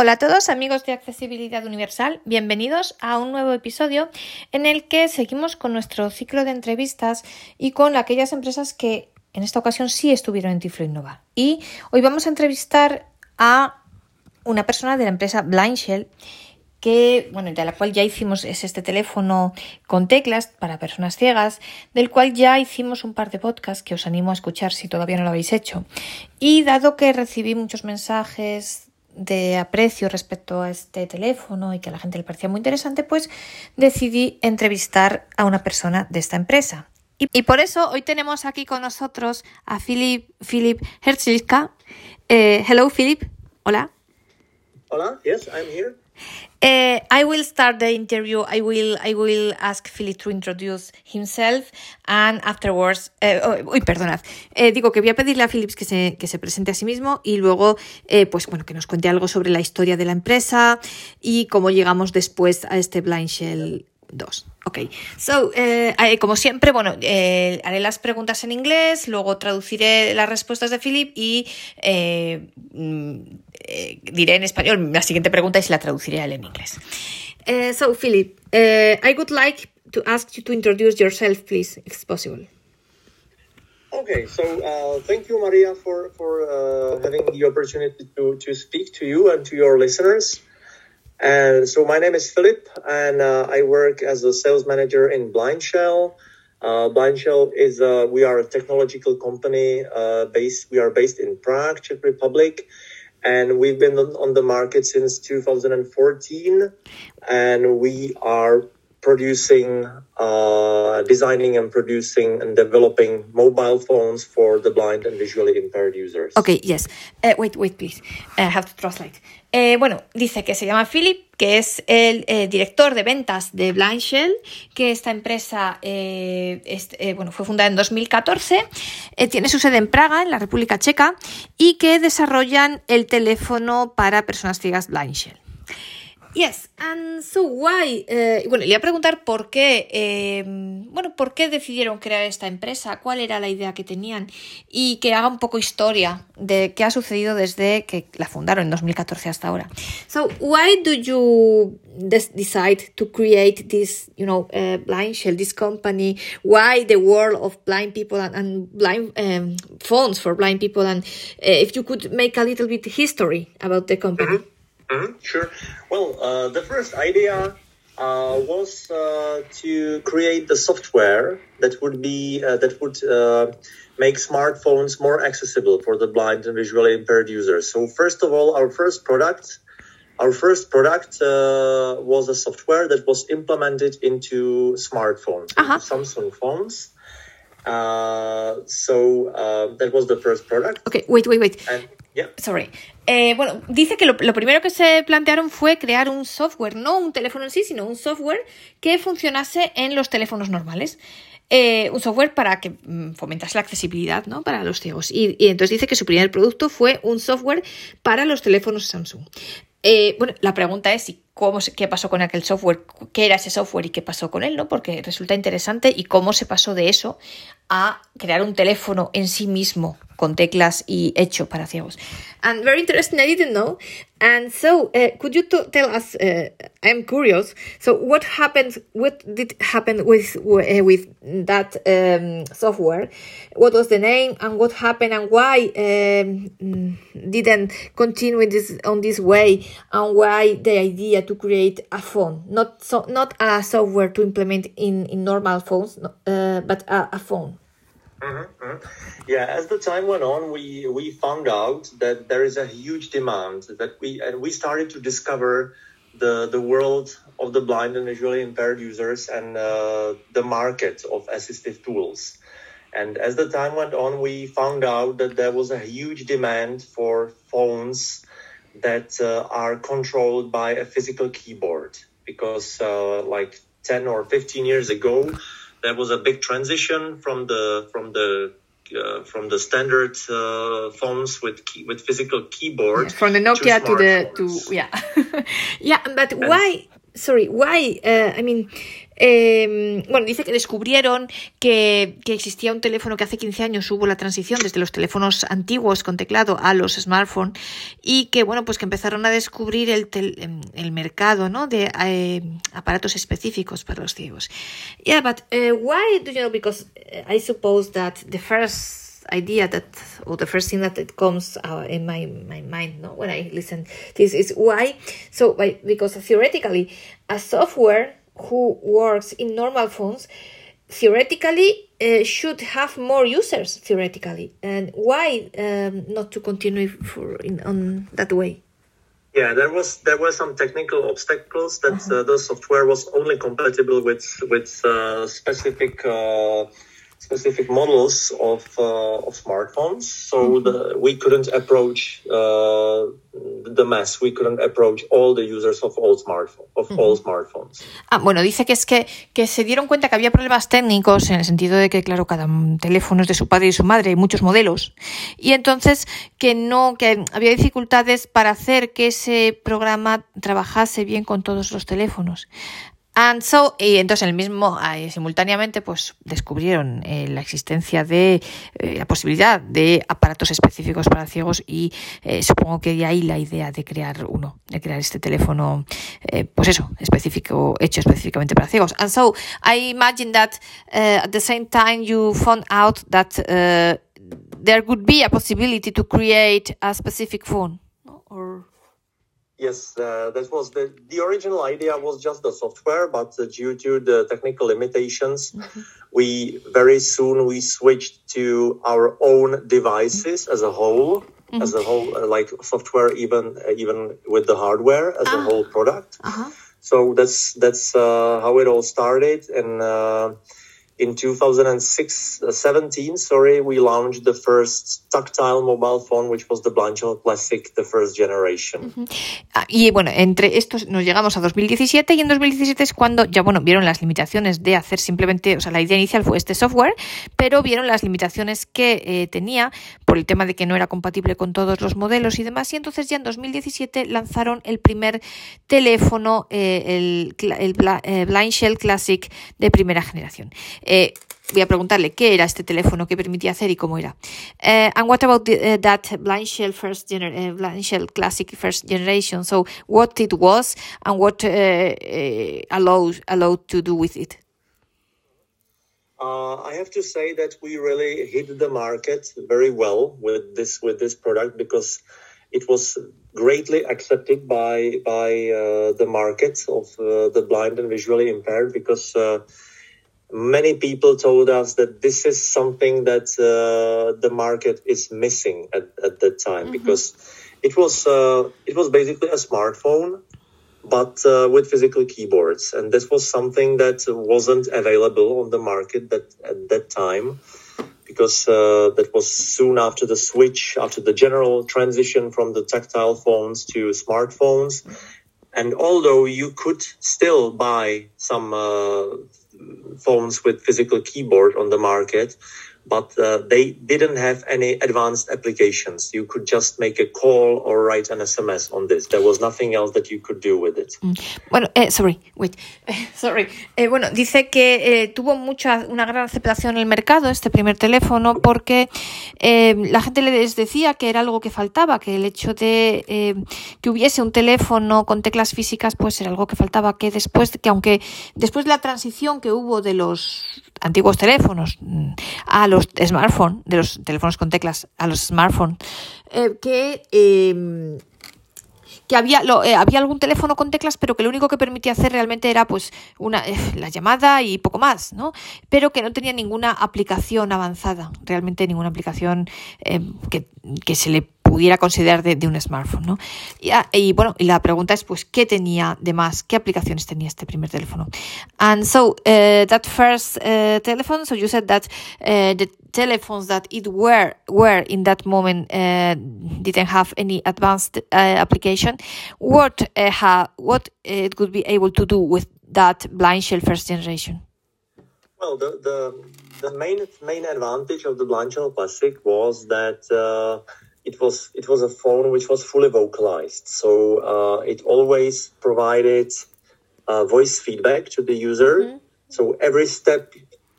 Hola a todos amigos de Accesibilidad Universal, bienvenidos a un nuevo episodio en el que seguimos con nuestro ciclo de entrevistas y con aquellas empresas que en esta ocasión sí estuvieron en Tiflo Innova. Y hoy vamos a entrevistar a una persona de la empresa Blindshell que, bueno, de la cual ya hicimos es este teléfono con teclas para personas ciegas, del cual ya hicimos un par de podcasts que os animo a escuchar si todavía no lo habéis hecho. Y dado que recibí muchos mensajes de aprecio respecto a este teléfono y que a la gente le parecía muy interesante, pues decidí entrevistar a una persona de esta empresa. Y, por eso hoy tenemos aquí con nosotros a Philip, Philip. Eh, hello, Philip. Hola. Hola, yes, I'm here. Uh, I will start the interview. I will I will ask Philip to introduce himself and afterwards. Uh, oh, uy, perdonad. Eh, digo que voy a pedirle a Philip que se, que se presente a sí mismo y luego, eh, pues bueno, que nos cuente algo sobre la historia de la empresa y cómo llegamos después a este Blind Shell 2. Ok, so, eh, como siempre, bueno, eh, haré las preguntas en inglés, luego traduciré las respuestas de Philip y eh, mm, eh, diré en español la siguiente pregunta y se la traduciré a él en inglés. Uh, so, Philip, uh, I would like to ask you to introduce yourself, please, if it's possible. Okay, so uh, thank you, Maria, for for uh, having the opportunity to to speak to you and to your listeners. And so my name is Philip, and uh, I work as a sales manager in Blind Shell. Uh, Blind Shell is uh, we are a technological company uh, based. We are based in Prague, Czech Republic, and we've been on the market since 2014. And we are producing, uh, designing and producing and developing mobile phones for the blind and visually impaired users. Okay, yes. Uh, wait, wait, please. I have to translate. Eh, bueno, dice que se llama Philip, que es el eh, director de ventas de Blind Shell, que esta empresa eh, bueno, fue fundada en 2014, tiene su sede en Praga, en la República Checa, y que desarrollan el teléfono para personas ciegas Blind Shell. Yes, and so why? Eh, bueno, le voy a preguntar por qué, eh, bueno, por qué decidieron crear esta empresa, cuál era la idea que tenían y que haga un poco historia de qué ha sucedido desde que la fundaron en 2014 hasta ahora. So, why do you decide to create this, you know, uh, blind shell, this company? Why the world of blind people and, and blind um, phones for blind people? And uh, if you could make a little bit history about the company. Mm -hmm. Mm-hmm, sure. Well, uh, the first idea uh, was uh, to create the software that would be uh, that would uh, make smartphones more accessible for the blind and visually impaired users. So, first of all, our first product. Our first product uh, was a software that was implemented into smartphones, -huh. into Samsung phones. so that was the first product. Okay, wait, wait, wait. And, Sorry. Eh, bueno, dice que lo, primero que se plantearon fue crear un software, no un teléfono en sí, sino un software que funcionase en los teléfonos normales. Eh, un software para que mm, fomentase la accesibilidad ¿no? para los ciegos. Y, entonces dice que su primer producto fue un software para los teléfonos Samsung. Eh, bueno, la pregunta es cómo qué pasó con aquel software, qué era ese software y qué pasó con él, ¿no? Porque resulta interesante y cómo se pasó de eso a crear un teléfono en sí mismo con teclas y hecho para ciegos. And very interesting, I didn't know. And so, uh, could you tell us? Uh, I'm curious. So, what happened? What did happen with uh, with that um, software? What was the name, and what happened, and why um, didn't continue this on this way, and why the idea to create a phone, not so not a software to implement in in normal phones, uh, but a, a phone. Mm-hmm, mm-hmm. Yeah, as the time went on, we we found out that there is a huge demand that we and we started to discover the the world of the blind and visually impaired users and uh, the market of assistive tools. And as the time went on, we found out that there was a huge demand for phones that uh, are controlled by a physical keyboard because, uh, like 10 or 15 years ago, there was a big transition from the from the uh, from the standard uh, phones with key, with physical keyboard from the Nokia to, to the to yeah yeah but and, why sorry, why? Uh, I mean, eh, bueno, dice que descubrieron que, que, existía un teléfono que hace 15 años hubo la transición desde los teléfonos antiguos con teclado a los smartphones y que, bueno, pues que empezaron a descubrir el, tel, el mercado, ¿no? De eh, aparatos específicos para los ciegos. Yeah, but uh, why do you know? Because I suppose that the first idea that or the first thing that comes uh, in my, my mind no when i listen this is why so because theoretically a software who works in normal phones theoretically uh, should have more users theoretically and why um, not to continue for in on that way yeah there was there were some technical obstacles that uh-huh. uh, the software was only compatible with with uh, specific uh, specific models of uh, of smartphones. So mm-hmm. the, we couldn't approach uh, the mass. We couldn't approach all the users of all smartphones. Of mm-hmm. all smartphones. Ah, bueno, dice que es que, que se dieron cuenta que había problemas técnicos en el sentido de que, claro, cada teléfono es de su padre y su madre, hay muchos modelos, y entonces que no, que había dificultades para hacer que ese programa trabajase bien con todos los teléfonos. And so, y entonces el mismo, simultáneamente, pues descubrieron eh, la existencia de eh, la posibilidad de aparatos específicos para ciegos y eh, supongo que de ahí la idea de crear uno, de crear este teléfono, eh, pues eso, específico, hecho específicamente para ciegos. And so, I imagine that uh, at the same time you found out that uh, there could be a possibility to create a specific phone, Yes, uh, that was the the original idea was just the software, but uh, due to the technical limitations, mm-hmm. we very soon we switched to our own devices as a whole, mm-hmm. as a whole, uh, like software, even uh, even with the hardware as ah. a whole product. Uh-huh. So that's that's uh, how it all started, and uh, in 2006 uh, 17 sorry we launched the first tactile mobile phone which was the Blanchell Classic the first generation. Ah, y bueno entre estos nos llegamos a 2017 y en 2017 es cuando ya bueno vieron las limitaciones de hacer simplemente o sea la idea inicial fue este software pero vieron las limitaciones que eh, tenía por el tema de que no era compatible con todos los modelos y demás y entonces ya en 2017 lanzaron el primer teléfono eh, el, el, el eh, Blind Shell Classic de primera generación eh, voy a preguntarle qué era este teléfono, qué permitía hacer y cómo era. Uh, and what about the, uh, that Blind Shell first gener uh, Blind Shell Classic first generation? So what it was and what allowed allowed to do with it? Uh, I have to say that we really hit the market very well with this with this product because it was greatly accepted by by uh, the market of uh, the blind and visually impaired because many people told us that this is something that uh, the market is missing at, at that time mm-hmm. because it was uh, it was basically a smartphone but uh, with physical keyboards and this was something that wasn't available on the market that at that time because uh, that was soon after the switch after the general transition from the tactile phones to smartphones and although you could still buy some uh, phones with physical keyboard on the market, but uh, they didn't have any advanced applications. You could just make a call or write an SMS on this. There was nothing else that you could do with it. Mm. Bueno, eh, sorry, wait, sorry. Eh, bueno, dice que eh, tuvo mucha, una gran aceptación en el mercado este primer teléfono porque eh, la gente les decía que era algo que faltaba, que el hecho de eh, que hubiese un teléfono con teclas físicas, pues era algo que faltaba, que después, que aunque después de la transición que hubo de los antiguos teléfonos mm, a los smartphones, de los teléfonos con teclas a los smartphones, eh, que, eh, que había, lo, eh, había algún teléfono con teclas, pero que lo único que permitía hacer realmente era pues una, eh, la llamada y poco más, ¿no? Pero que no tenía ninguna aplicación avanzada, realmente ninguna aplicación eh, que, que se le pudiera considerar de, un smartphone, ¿no? Y, ah, y, bueno, y la pregunta es, pues, ¿qué tenía de más? ¿Qué aplicaciones tenía este primer teléfono? And so, uh, that first uh, telephone, so you said that uh, the telephones that it were were in that moment uh, didn't have any advanced uh, application. What uh, ha, what it could be able to do with that blind shell first generation? Well, the the, the main main advantage of the blind shell classic was that uh, it was it was a phone which was fully vocalized, so uh, it always provided uh, voice feedback to the user. Mm-hmm. So every step,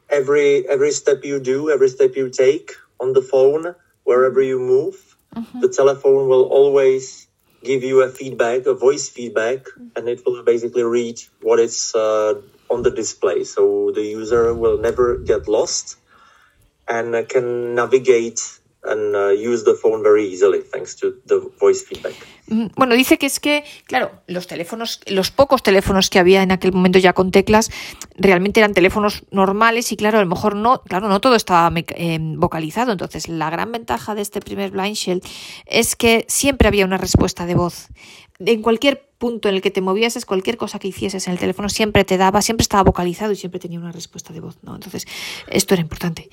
every every step you do, every step you take on the phone, wherever you move, mm-hmm. the telephone will always give you a feedback, a voice feedback, mm-hmm. and it will basically read what is uh, on the display. So the user will never get lost and can navigate and uh, use the phone very easily thanks to the voice feedback. Mm, bueno, dice que es que, claro, los teléfonos, los pocos teléfonos que había en aquel momento ya con teclas, realmente eran teléfonos normales y claro, a lo mejor no, claro, no todo estaba eh, vocalizado. Entonces, la gran ventaja de este primer Blind Shell es que siempre había una respuesta de voz. En cualquier punto en el que te movieses, cualquier cosa que hicieses en el teléfono siempre te daba, siempre estaba vocalizado y siempre tenía una respuesta de voz, ¿no? Entonces, esto era importante.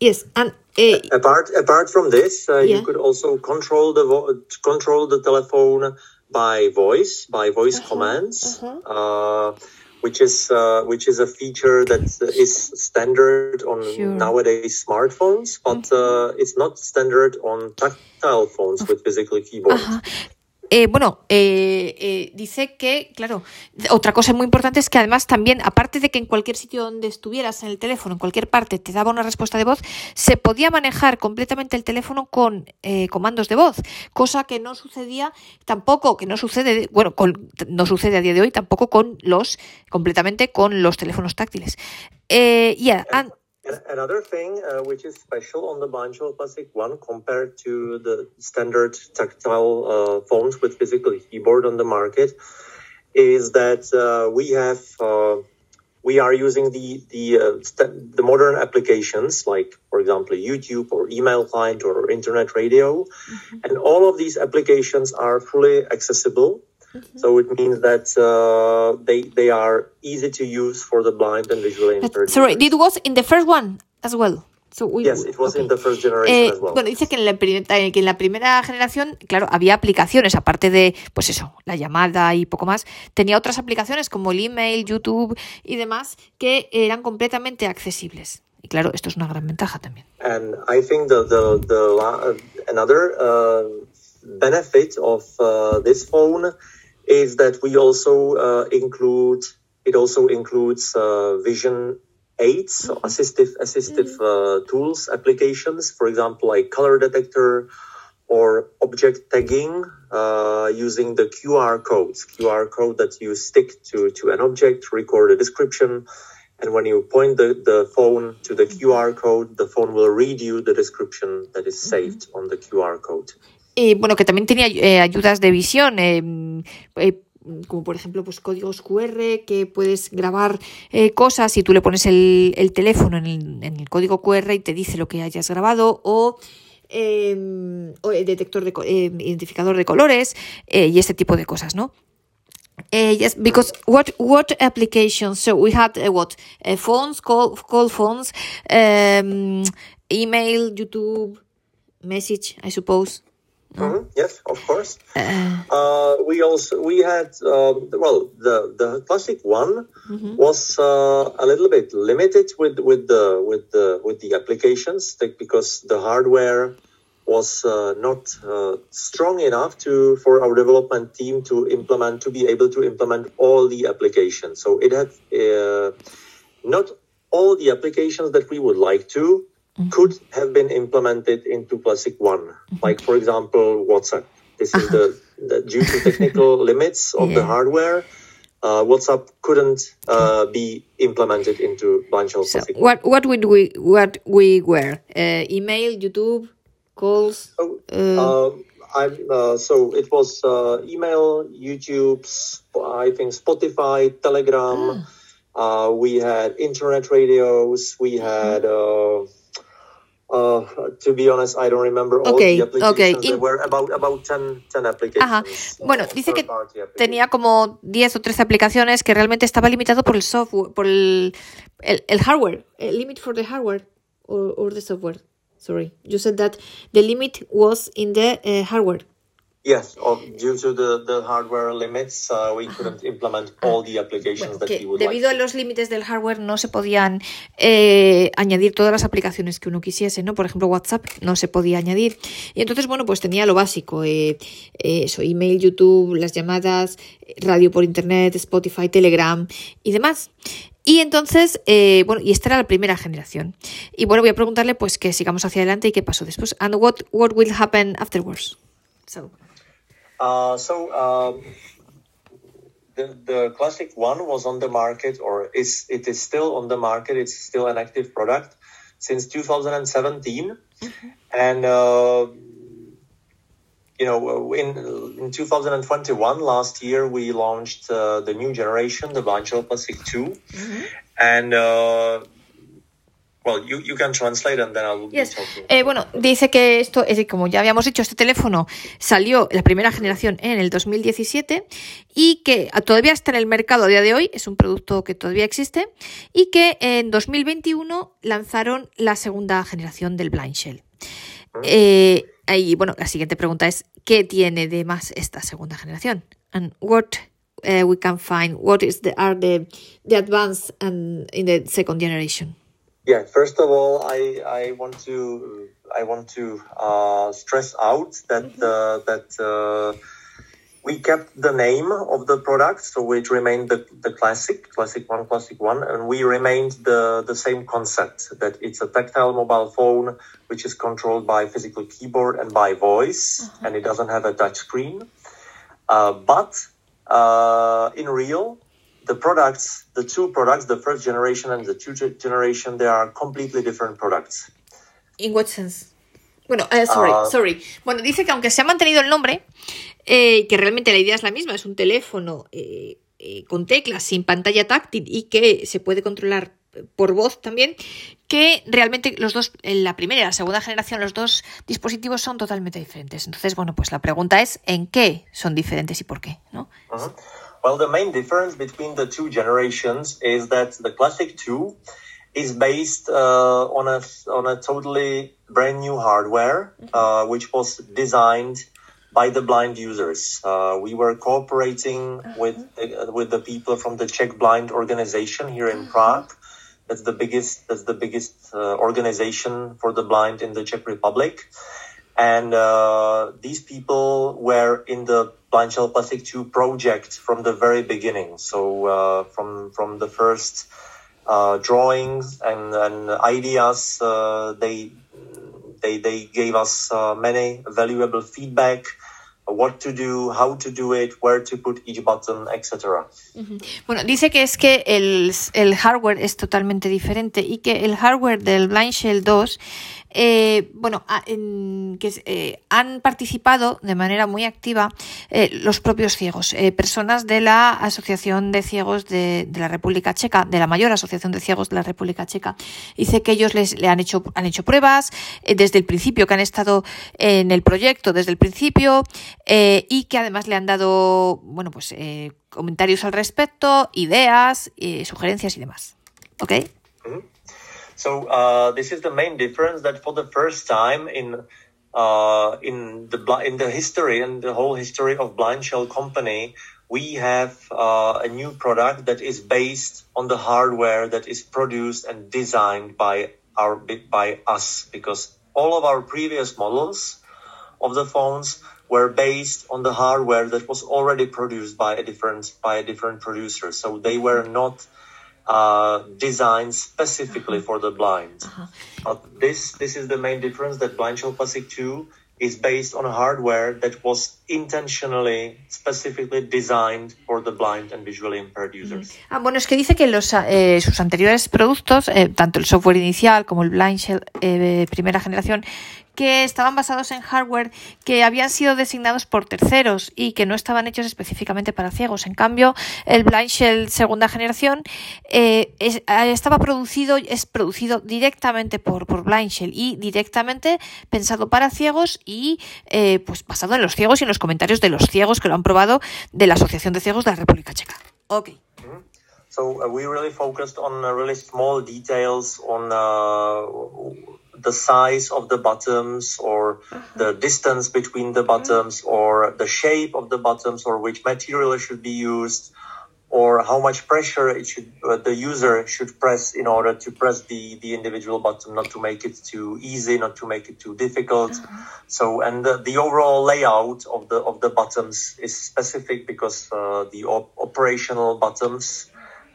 Yes, and uh, apart apart from this, uh, yeah. you could also control the vo- control the telephone by voice by voice uh-huh, commands, uh-huh. Uh, which is uh, which is a feature that is standard on sure. nowadays smartphones, but mm-hmm. it's not standard on tactile phones with physical keyboards. Uh-huh. Eh, bueno, eh, eh, dice que, claro, otra cosa muy importante es que además también, aparte de que en cualquier sitio donde estuvieras en el teléfono, en cualquier parte, te daba una respuesta de voz, se podía manejar completamente el teléfono con comandos de voz, cosa que no sucedía tampoco, que no sucede, bueno, no sucede a día de hoy tampoco con los, completamente con los teléfonos táctiles. yeah, and, Another thing uh, which is special on the Banjo Classic 1 compared to the standard tactile uh, phones with physical keyboard on the market is that uh, we have uh, we are using the the uh, the modern applications like for example YouTube or email client or internet radio mm-hmm. and all of these applications are fully accessible Mm-hmm. So it means that uh, they they are easy to use for the blind and visually impaired. Sorry, it was in the first one as well. So we, yes, it was okay. in the first generation eh, as well. Bueno, dice que en, la que en la primera generación, claro, había aplicaciones, aparte de, pues eso, la llamada y poco más, tenía otras aplicaciones como el email, YouTube y demás, que eran completamente accesibles. Y claro, esto es una gran ventaja también. And I think the, the, the, another uh, benefit of uh, this phone is that we also uh, include it also includes uh, vision aids, so mm-hmm. assistive assistive mm-hmm. uh, tools applications, for example, like color detector or object tagging uh, using the QR codes. QR code that you stick to to an object, record a description. And when you point the, the phone to the mm-hmm. QR code, the phone will read you the description that is saved on the QR code. Eh, bueno, que también tenía eh, ayudas de visión, eh, eh, como por ejemplo pues códigos QR, que puedes grabar cosas y tú le pones el, el teléfono en el, código QR y te dice lo que hayas grabado, o, em, o el detector de identificador de colores y este tipo de cosas, ¿no? Yes, because what what applications? So we had what phones, call call phones, um, email, YouTube, message, I suppose. Mm-hmm. Yes, of course. Uh, uh, we also we had um, well the the classic one mm-hmm. was uh, a little bit limited with with the with the with the applications because the hardware was uh, not uh, strong enough to for our development team to implement to be able to implement all the applications. So it had uh, not all the applications that we would like to mm-hmm. could have been implemented into Classic One, mm-hmm. like for example WhatsApp. This is the, the due to technical limits of yeah. the hardware. Uh, WhatsApp couldn't uh, be implemented into Blanchel so What what would we what we were uh, email, YouTube, calls? So, uh, um, I'm uh, so it was uh, email, YouTube, I think Spotify, Telegram. Ah. we had internet radios. We had. Uh, to be honest, I don't remember all okay, the applications. Okay. There were about, about 10, 10 applications. Ajá. Bueno, dice que tenía como 10 o 13 aplicaciones que realmente estaba limitado por el software, por el, el, el hardware, el limit for the hardware or, or the software. Sorry, you said that the limit was in the uh, hardware. Yes, due to the, the hardware limits, uh, we couldn't implement all the applications that we would debido a los límites del hardware no se podían eh, añadir todas las aplicaciones que uno quisiese, ¿no? Por ejemplo, WhatsApp no se podía añadir. Y entonces, bueno, pues tenía lo básico, eh, eh, eso, email, YouTube, las llamadas, radio por internet, Spotify, Telegram y demás. Y entonces, eh, bueno, y esta era la primera generación. Y bueno, voy a preguntarle pues que sigamos hacia adelante y qué pasó después. And what, what will happen afterwards? So. Uh, so um, the the classic one was on the market, or is it is still on the market. It's still an active product since 2017, mm-hmm. and uh, you know in in 2021 last year we launched uh, the new generation, the Shell Classic 2, mm-hmm. and uh, bueno, dice que esto, es como ya habíamos dicho, este teléfono salió la primera generación en el 2017 y que todavía está en el mercado a día de hoy, es un producto que todavía existe, y que en 2021 lanzaron la segunda generación del Blind Shell. Ah. Eh, y bueno, la siguiente pregunta es, ¿qué tiene de más esta segunda generación? And what uh, we can find, what is the, are the, the advance and in the second generation? Yeah, first of all, I, I want to I want to uh, stress out that mm-hmm. uh, that uh, we kept the name of the product, so it remained the, the classic, classic one, classic one, and we remained the the same concept that it's a tactile mobile phone which is controlled by physical keyboard and by voice, mm-hmm. and it doesn't have a touch screen. Uh, but uh, in real, the products, the two products, the first generation and the two generation, they are completely different products. In what sense? Bueno, uh, sorry, uh, sorry. Bueno, dice que aunque se ha mantenido el nombre, eh, que realmente la idea es la misma, es un teléfono eh, eh, con teclas, sin pantalla táctil y que se puede controlar por voz también, que realmente los dos, en la primera y la segunda generación, los dos dispositivos son totalmente diferentes. Entonces, bueno, pues la pregunta es ¿en qué son diferentes y por qué? ¿no? Uh -huh. Well, the main difference between the two generations is that the Classic 2 is based uh, on a on a totally brand new hardware, uh, which was designed by the blind users. Uh, we were cooperating with uh, with the people from the Czech Blind Organization here in Prague. That's the biggest that's the biggest uh, organization for the blind in the Czech Republic. And uh, these people were in the Blind Shell Plastic 2 project from the very beginning. So uh, from from the first uh, drawings and, and ideas, uh, they they they gave us uh, many valuable feedback what to do, how to do it, where to put each button, etc. Bueno, dice que es que el, el, hardware es totalmente diferente y que el hardware del Blind Shell 2 eh, bueno, que eh, han participado de manera muy activa eh, los propios ciegos, personas de la Asociación de Ciegos de, la República Checa, de la mayor Asociación de Ciegos de la República Checa. Dice que ellos les le han hecho, han hecho pruebas desde el principio, que han estado en el proyecto desde el principio y que además le han dado, bueno, pues comentarios al respecto, ideas, sugerencias y demás. ¿Ok? So uh, this is the main difference that for the first time in uh, in the in the history and the whole history of Blind Shell Company, we have uh, a new product that is based on the hardware that is produced and designed by our by us. Because all of our previous models of the phones were based on the hardware that was already produced by a different by a different producer. So they were not uh, designed specifically for the blind. Uh-huh. But this this is the main difference that Blind Shell Classic 2 is based on hardware that was intentionally, specifically designed for the blind and visually impaired users. Ah, bueno, es que dice que los, eh, sus anteriores productos, eh, tanto el software inicial como el Blind Shell eh, primera generación, que estaban basados en hardware que habían sido designados por terceros y que no estaban hechos específicamente para ciegos. En cambio, el Blind Shell segunda generación eh, eh, estaba producido, es producido directamente por, por Blind Shell y directamente pensado para ciegos y eh, pues basado en los ciegos y en los comentarios de los ciegos que lo han probado de la Asociación de Ciegos de la República Checa. Ok. Mm-hmm. So uh, we really focused on uh, really small details on uh, the size of the buttons or uh-huh. the distance between the buttons uh-huh. or the shape of the buttons or which material should be used or how much pressure it should uh, the user should press in order to press the the individual button not to make it too easy not to make it too difficult uh-huh. so and the, the, overall layout of the of the buttons is specific because uh, the op- operational buttons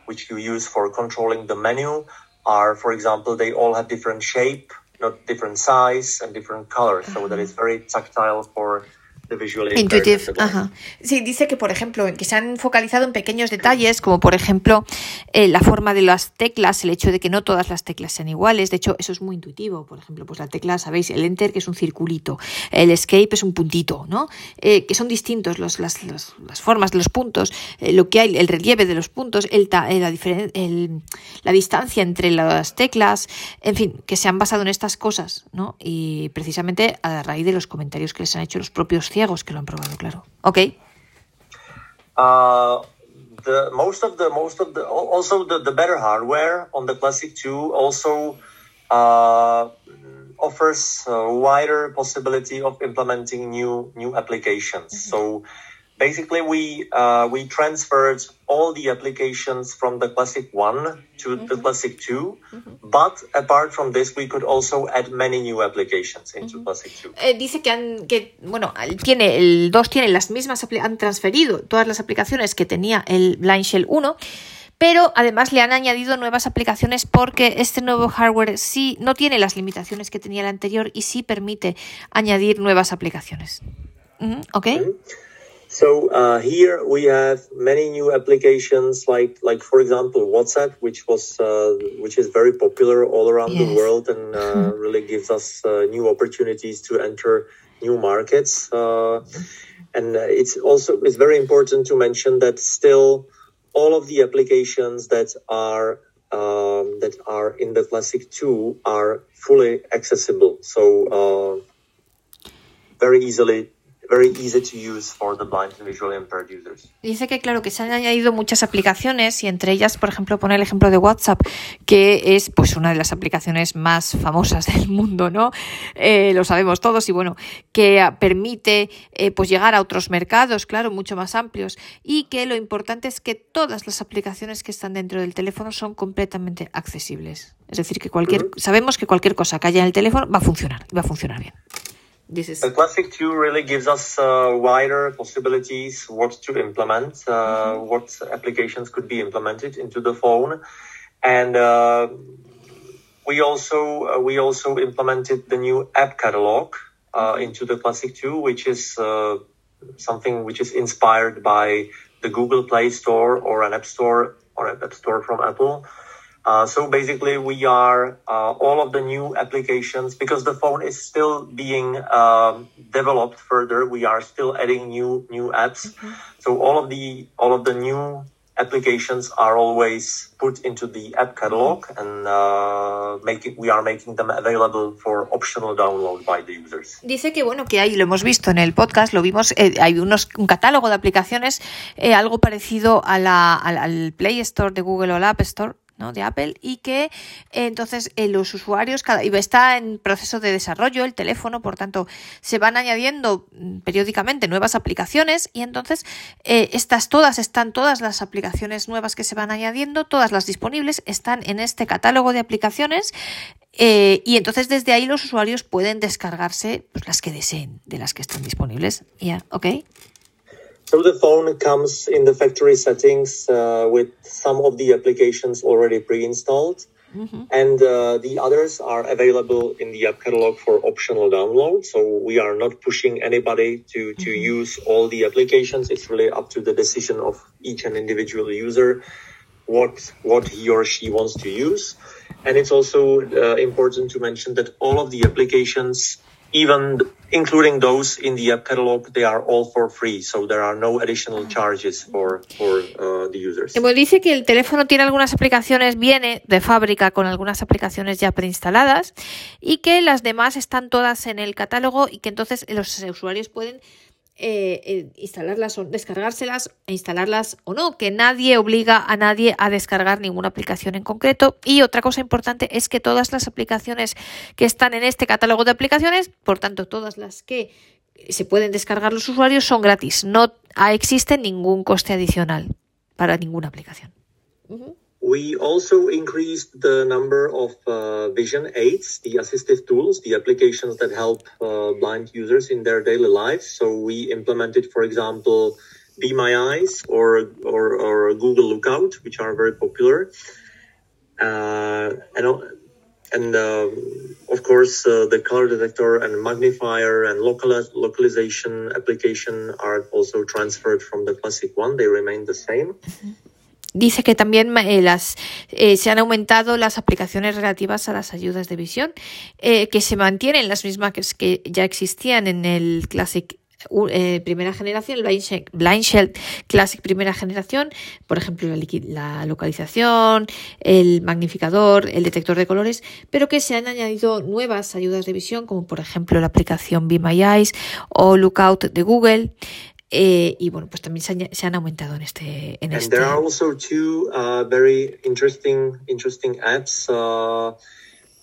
which you use for controlling the menu are for example they all have different shape not different size and different colors. So that mm-hmm. is very tactile for Intuitive, ajá. Sí, dice que, por ejemplo, que se han focalizado en pequeños detalles, como por ejemplo eh, la forma de las teclas, el hecho de que no todas las teclas sean iguales. De hecho, eso es muy intuitivo. Por ejemplo, pues la tecla, sabéis, el enter, que es un circulito, el escape es un puntito, ¿no? Eh, que son distintos los, las, las, formas de los puntos, eh, lo que hay, el relieve de los puntos, el, la, el, la distancia entre las teclas, en fin, que se han basado en estas cosas, ¿no? Y precisamente a raíz de los comentarios que les han hecho los propios ciegos que lo han probado, claro. Ok. Uh, the most of the most of the also the, the better hardware on the Classic 2 also uh, offers a wider possibility of implementing new new applications. Mm -hmm. So basically we uh, we transferred all the applications from the classic 1 to mm-hmm. the classic 2 mm-hmm. but apart from this we could also add many new applications into mm-hmm. classic 2 eh, dice que han que bueno tiene el 2 tiene las mismas han transferido todas las aplicaciones que tenía el Blind Shell 1 pero además le han añadido nuevas aplicaciones porque este nuevo hardware sí no tiene las limitaciones que tenía el anterior y sí permite añadir nuevas aplicaciones. ¿Ok? So uh, here we have many new applications, like like for example WhatsApp, which was uh, which is very popular all around yes. the world and uh, really gives us uh, new opportunities to enter new markets. Uh, and it's also it's very important to mention that still all of the applications that are um, that are in the Classic 2 are fully accessible. So uh, very easily Dice que claro que se han añadido muchas aplicaciones y entre ellas, por ejemplo, pone el ejemplo de WhatsApp, que es pues una de las aplicaciones más famosas del mundo, ¿no? Eh, lo sabemos todos y bueno, que permite eh, pues llegar a otros mercados, claro, mucho más amplios y que lo importante es que todas las aplicaciones que están dentro del teléfono son completamente accesibles. Es decir, que cualquier, sabemos que cualquier cosa que haya en el teléfono va a funcionar, va a funcionar bien. This is the Classic 2 really gives us uh, wider possibilities what to implement, uh, mm-hmm. what applications could be implemented into the phone, and uh, we also uh, we also implemented the new app catalog uh, mm-hmm. into the Classic 2, which is uh, something which is inspired by the Google Play Store or an App Store or an App Store from Apple. Uh, so basically, we are uh, all of the new applications because the phone is still being um, developed further. We are still adding new new apps. Mm-hmm. So all of the all of the new applications are always put into the app catalog mm-hmm. and uh, make we are making them available for optional download by the users. Dice que bueno que hay lo hemos visto en el podcast lo vimos eh, hay unos un catálogo de aplicaciones eh, algo parecido a la, al, al Play Store de Google o la App Store de Apple y que eh, entonces eh, los usuarios cada, está en proceso de desarrollo el teléfono, por tanto se van añadiendo mm, periódicamente nuevas aplicaciones y entonces eh, estas todas están todas las aplicaciones nuevas que se van añadiendo, todas las disponibles están en este catálogo de aplicaciones y entonces desde ahí los usuarios pueden descargarse pues, las que deseen de las que están disponibles. Ya, ¿ok? So the phone comes in the factory settings uh, with some of the applications already pre-installed. Mm-hmm. And uh, the others are available in the app catalog for optional download. So we are not pushing anybody to, to mm-hmm. use all the applications. It's really up to the decision of each and individual user what what he or she wants to use. And it's also uh, important to mention that all of the applications even including those in the app catalog, they are all for free, so there are no additional charges for, for uh, the users. Bueno, dice que el teléfono tiene algunas aplicaciones, viene de fábrica con algunas aplicaciones ya preinstaladas y que las demás están todas en el catálogo y que entonces los usuarios pueden eh, eh, instalarlas o descargárselas e instalarlas o no, que nadie obliga a nadie a descargar ninguna aplicación en concreto. Y otra cosa importante es que todas las aplicaciones que están en este catálogo de aplicaciones, por tanto todas las que se pueden descargar los usuarios son gratis, no existe ningún coste adicional para ninguna aplicación. We also increased the number of uh, vision aids, the assistive tools, the applications that help uh, blind users in their daily lives. So we implemented, for example, Be My Eyes or, or, or Google Lookout, which are very popular. Uh, and and um, of course, uh, the color detector and magnifier and localiz localization application are also transferred from the classic one. They remain the same. Mm -hmm. Dice que también eh, las, eh, se han aumentado las aplicaciones relativas a las ayudas de visión, eh, que se mantienen las mismas que, ya existían en el Classic primera generación, Blind Shell, Classic primera generación, por ejemplo, la, localización, el magnificador, el detector de colores, pero que se han añadido nuevas ayudas de visión, como por ejemplo la aplicación Be My Eyes o Lookout de Google. Eh, y bueno, pues también se, se, han aumentado en este. En And este... there are also two uh, very interesting interesting apps. Uh,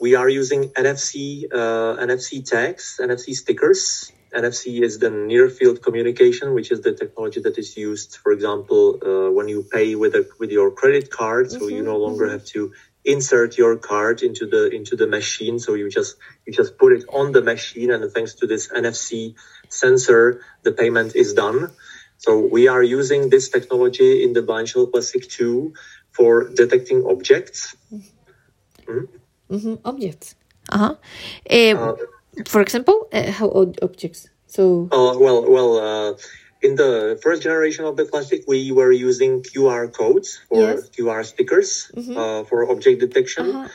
we are using NFC uh, NFC tags, NFC stickers. NFC is the near field communication, which is the technology that is used, for example, uh, when you pay with a with your credit card. So mm -hmm. you no longer mm-hmm. have to insert your card into the into the machine. So you just you just put it on the machine, and thanks to this NFC sensor, the payment is done. So we are using this technology in the Blindshell Classic 2 for detecting objects. Mm-hmm. Mm-hmm. Objects. Uh-huh. Uh, uh, for example, uh, how objects? So. Uh, well, well. Uh, in the first generation of the Classic, we were using QR codes or yes. QR stickers mm-hmm. uh, for object detection. Uh-huh.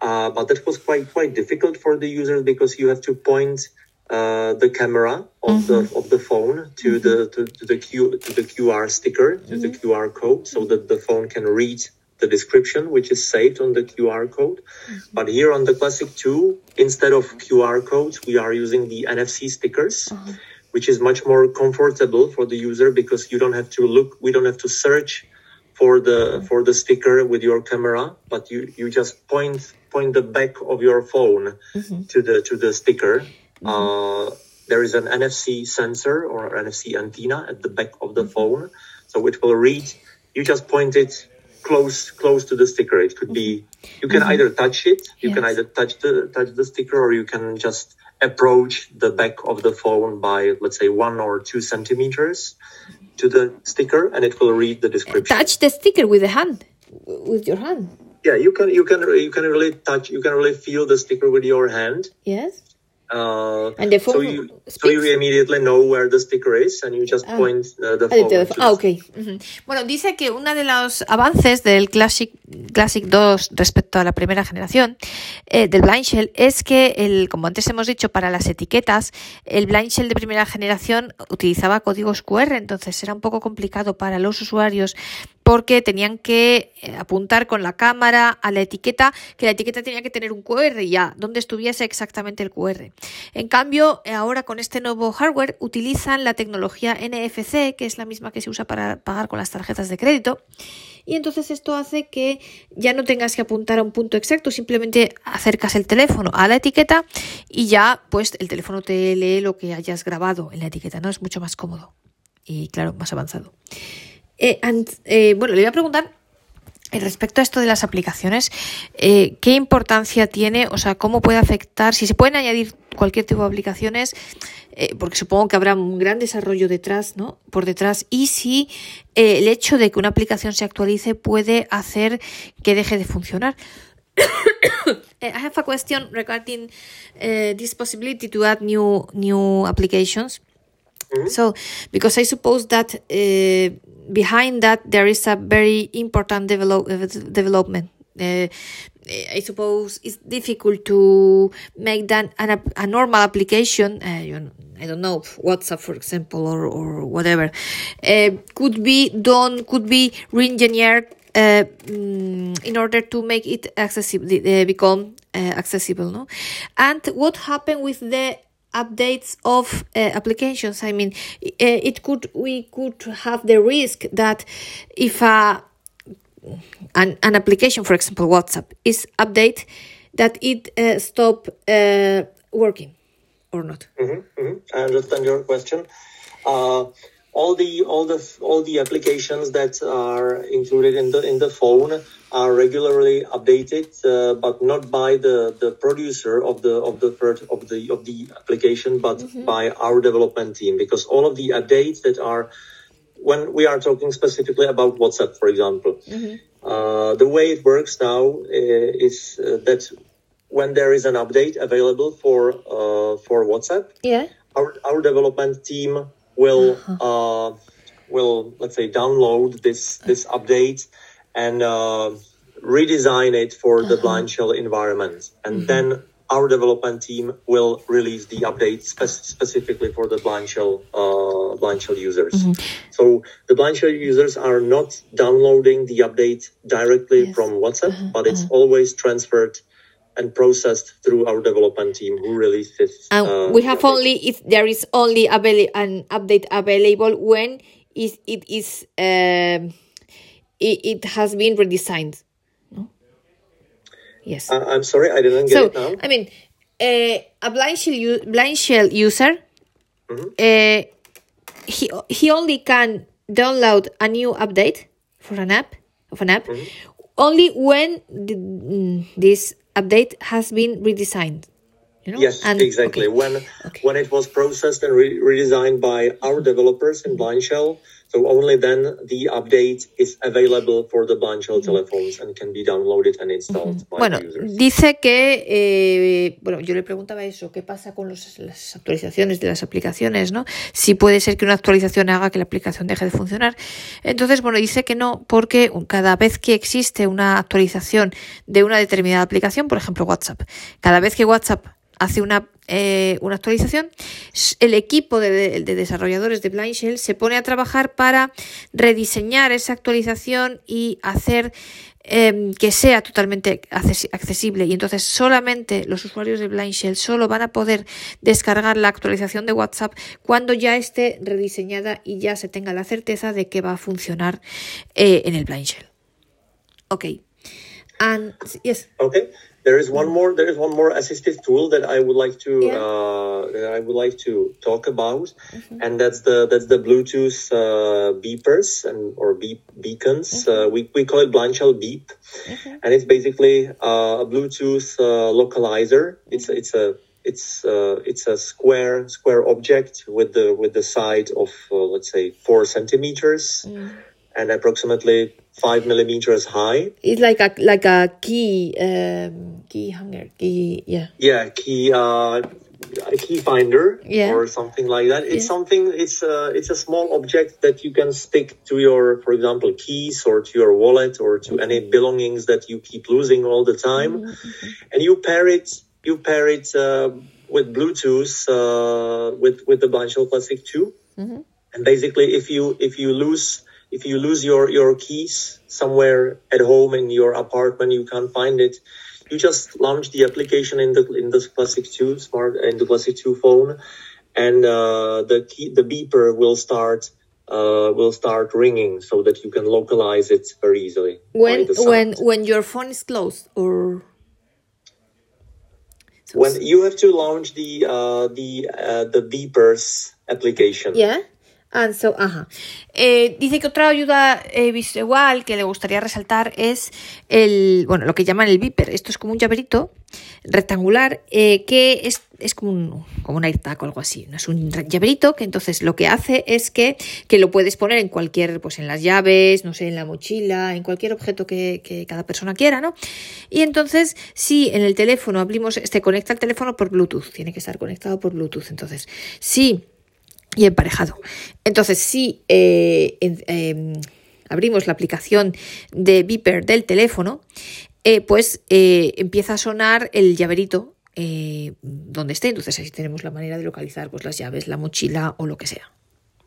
Uh, but that was quite quite difficult for the users because you have to point uh, the camera of mm-hmm. the of the phone to mm-hmm. the to, to, the Q to the QR sticker to the mm-hmm. QR code so that the phone can read the description which is saved on the QR code. Mm-hmm. But here on the Classic 2, instead of QR codes, we are using the NFC stickers. Uh-huh which is much more comfortable for the user because you don't have to look, we don't have to search for the for the sticker with your camera, but you you just point point the back of your phone mm-hmm. to the to the sticker. Mm-hmm. Uh, there is an NFC sensor or NFC antenna at the back of the mm-hmm. phone, so it will read. You just point it close close to the sticker. It could be mm-hmm. you can mm-hmm. either touch it, you yes. can either touch the touch the sticker, or you can just approach the back of the phone by, let's say, one or two centimeters to the sticker, and it will read the description. Touch the sticker with the hand, with your hand. Yeah, you can you can you can really touch you can really feel the sticker with your hand. Yes. Uh, and the phone so you, so you immediately know where the sticker is and you just ah. point uh, the phone. Ah, ok. Uh -huh. Bueno, dice que uno de los avances del Classic, Classic 2 respecto a la primera generación eh, del Blind Shell es que, el, como antes hemos dicho, para las etiquetas, el Blind Shell de primera generación utilizaba códigos QR, entonces era un poco complicado para los usuarios porque tenían que eh, apuntar con la cámara a la etiqueta, que la etiqueta tenía que tener un QR ya, donde estuviese exactamente el QR. En cambio, eh, ahora con este nuevo hardware utilizan la tecnología NFC, que es la misma que se usa para pagar con las tarjetas de crédito. Y entonces esto hace que ya no tengas que apuntar a un punto exacto, simplemente acercas el teléfono a la etiqueta y ya pues el teléfono te lee lo que hayas grabado en la etiqueta, ¿no? Es mucho más cómodo y claro, más avanzado. Eh, eh, bueno, le voy a preguntar eh, respecto a esto de las aplicaciones, ¿qué importancia tiene? O sea, ¿cómo puede afectar? Si se pueden añadir cualquier tipo de aplicaciones, porque supongo que habrá un gran desarrollo detrás, ¿no? Por detrás. Y si el hecho de que una aplicación se actualice puede hacer que deje de funcionar. I have a question regarding this possibility to add new new applications. Mm-hmm. So, because I suppose that uh, behind that there is a very important develop, uh, development. Uh, I suppose it's difficult to make that an, a normal application. Uh, you know, I don't know WhatsApp, for example, or or whatever, uh, could be done, could be re-engineered uh, mm, in order to make it accessible, uh, become uh, accessible. No, and what happened with the updates of uh, applications. I mean, uh, it could we could have the risk that if a an, an application, for example, WhatsApp, is update, that it uh, stop uh, working or not. Mm-hmm, mm-hmm. I understand your question. Uh, all the all the all the applications that are included in the in the phone are regularly updated, uh, but not by the, the producer of the of the of the of the application, but mm-hmm. by our development team, because all of the updates that are when we are talking specifically about WhatsApp, for example, mm-hmm. uh, the way it works now uh, is uh, that when there is an update available for uh, for WhatsApp, yeah, our our development team will uh-huh. uh, will let's say download this this update and uh, redesign it for uh-huh. the blind shell environment, and mm-hmm. then our development team will release the update spe- specifically for the blind shell uh, blind shell users. Mm-hmm. So the blind shell users are not downloading the update directly yes. from WhatsApp, uh-huh. but it's uh-huh. always transferred and processed through our development team who releases. And uh, we have only if there is only avail- an update available when is it is um, it, it has been redesigned. No? Yes. Uh, I'm sorry, I didn't get so, it now. I mean, uh, a blind shell blind shell user. Mm-hmm. Uh, he he only can download a new update for an app of an app mm-hmm. only when the, mm, this update has been redesigned. You know? Yes, and, exactly. Okay. When okay. when it was processed and re- redesigned by our developers in Blind Shell, so only then the update is available for the Blind Shell telephones and can be downloaded and installed by bueno, users. dice que, eh, bueno, yo le preguntaba eso, ¿qué pasa con los, las actualizaciones de las aplicaciones, no? Si puede ser que una actualización haga que la aplicación deje de funcionar. Entonces, bueno, dice que no, porque cada vez que existe una actualización de una determinada aplicación, por ejemplo WhatsApp, cada vez que WhatsApp hace una, eh, una actualización, el equipo de, de, desarrolladores de Blind Shell se pone a trabajar para rediseñar esa actualización y hacer eh, que sea totalmente accesible. Y entonces solamente los usuarios de Blind Shell solo van a poder descargar la actualización de WhatsApp cuando ya esté rediseñada y ya se tenga la certeza de que va a funcionar eh, en el Blind Shell. Ok. And yes. Okay. There is one more. There is one more assistive tool that I would like to yeah. uh, that I would like to talk about, mm-hmm. and that's the that's the Bluetooth uh, beepers and or beep beacons. Mm-hmm. Uh, we we call it blind shell beep, mm-hmm. and it's basically uh, a Bluetooth uh, localizer. It's it's a it's uh, it's a square square object with the with the side of let's say four centimeters mm. And approximately five millimeters high. It's like a like a key um, key hanger key yeah. Yeah, key uh, a key finder yeah. or something like that. It's yeah. something. It's a it's a small object that you can stick to your, for example, keys or to your wallet or to any belongings that you keep losing all the time, mm-hmm. and you pair it. You pair it uh, with Bluetooth uh, with with the Blind Classic 2 mm-hmm. and basically, if you if you lose if you lose your, your keys somewhere at home in your apartment, you can't find it. You just launch the application in the in the Classic 2 smart in the Classic 2 phone, and uh, the key the beeper will start uh, will start ringing so that you can localize it very easily. When when when your phone is closed or when you have to launch the uh, the uh, the beepers application. Yeah. And so, ajá. Eh, dice que otra ayuda visual que le gustaría resaltar es el, bueno, lo que llaman el Viper. Esto es como un llaverito rectangular eh, que es, es como, un, como un AirTag o algo así. Es un llaverito que entonces lo que hace es que, que, lo puedes poner en cualquier, pues en las llaves, no sé, en la mochila, en cualquier objeto que, cada persona quiera, ¿no? Y entonces, si en el teléfono abrimos, este conecta el teléfono por Bluetooth, tiene que estar conectado por Bluetooth. Entonces, si y emparejado. Entonces, si eh, em, abrimos la aplicación de Viper del teléfono, eh, pues eh, empieza a sonar el llaverito donde esté. Entonces ahí tenemos la manera de localizar pues, las llaves, la mochila o lo que sea.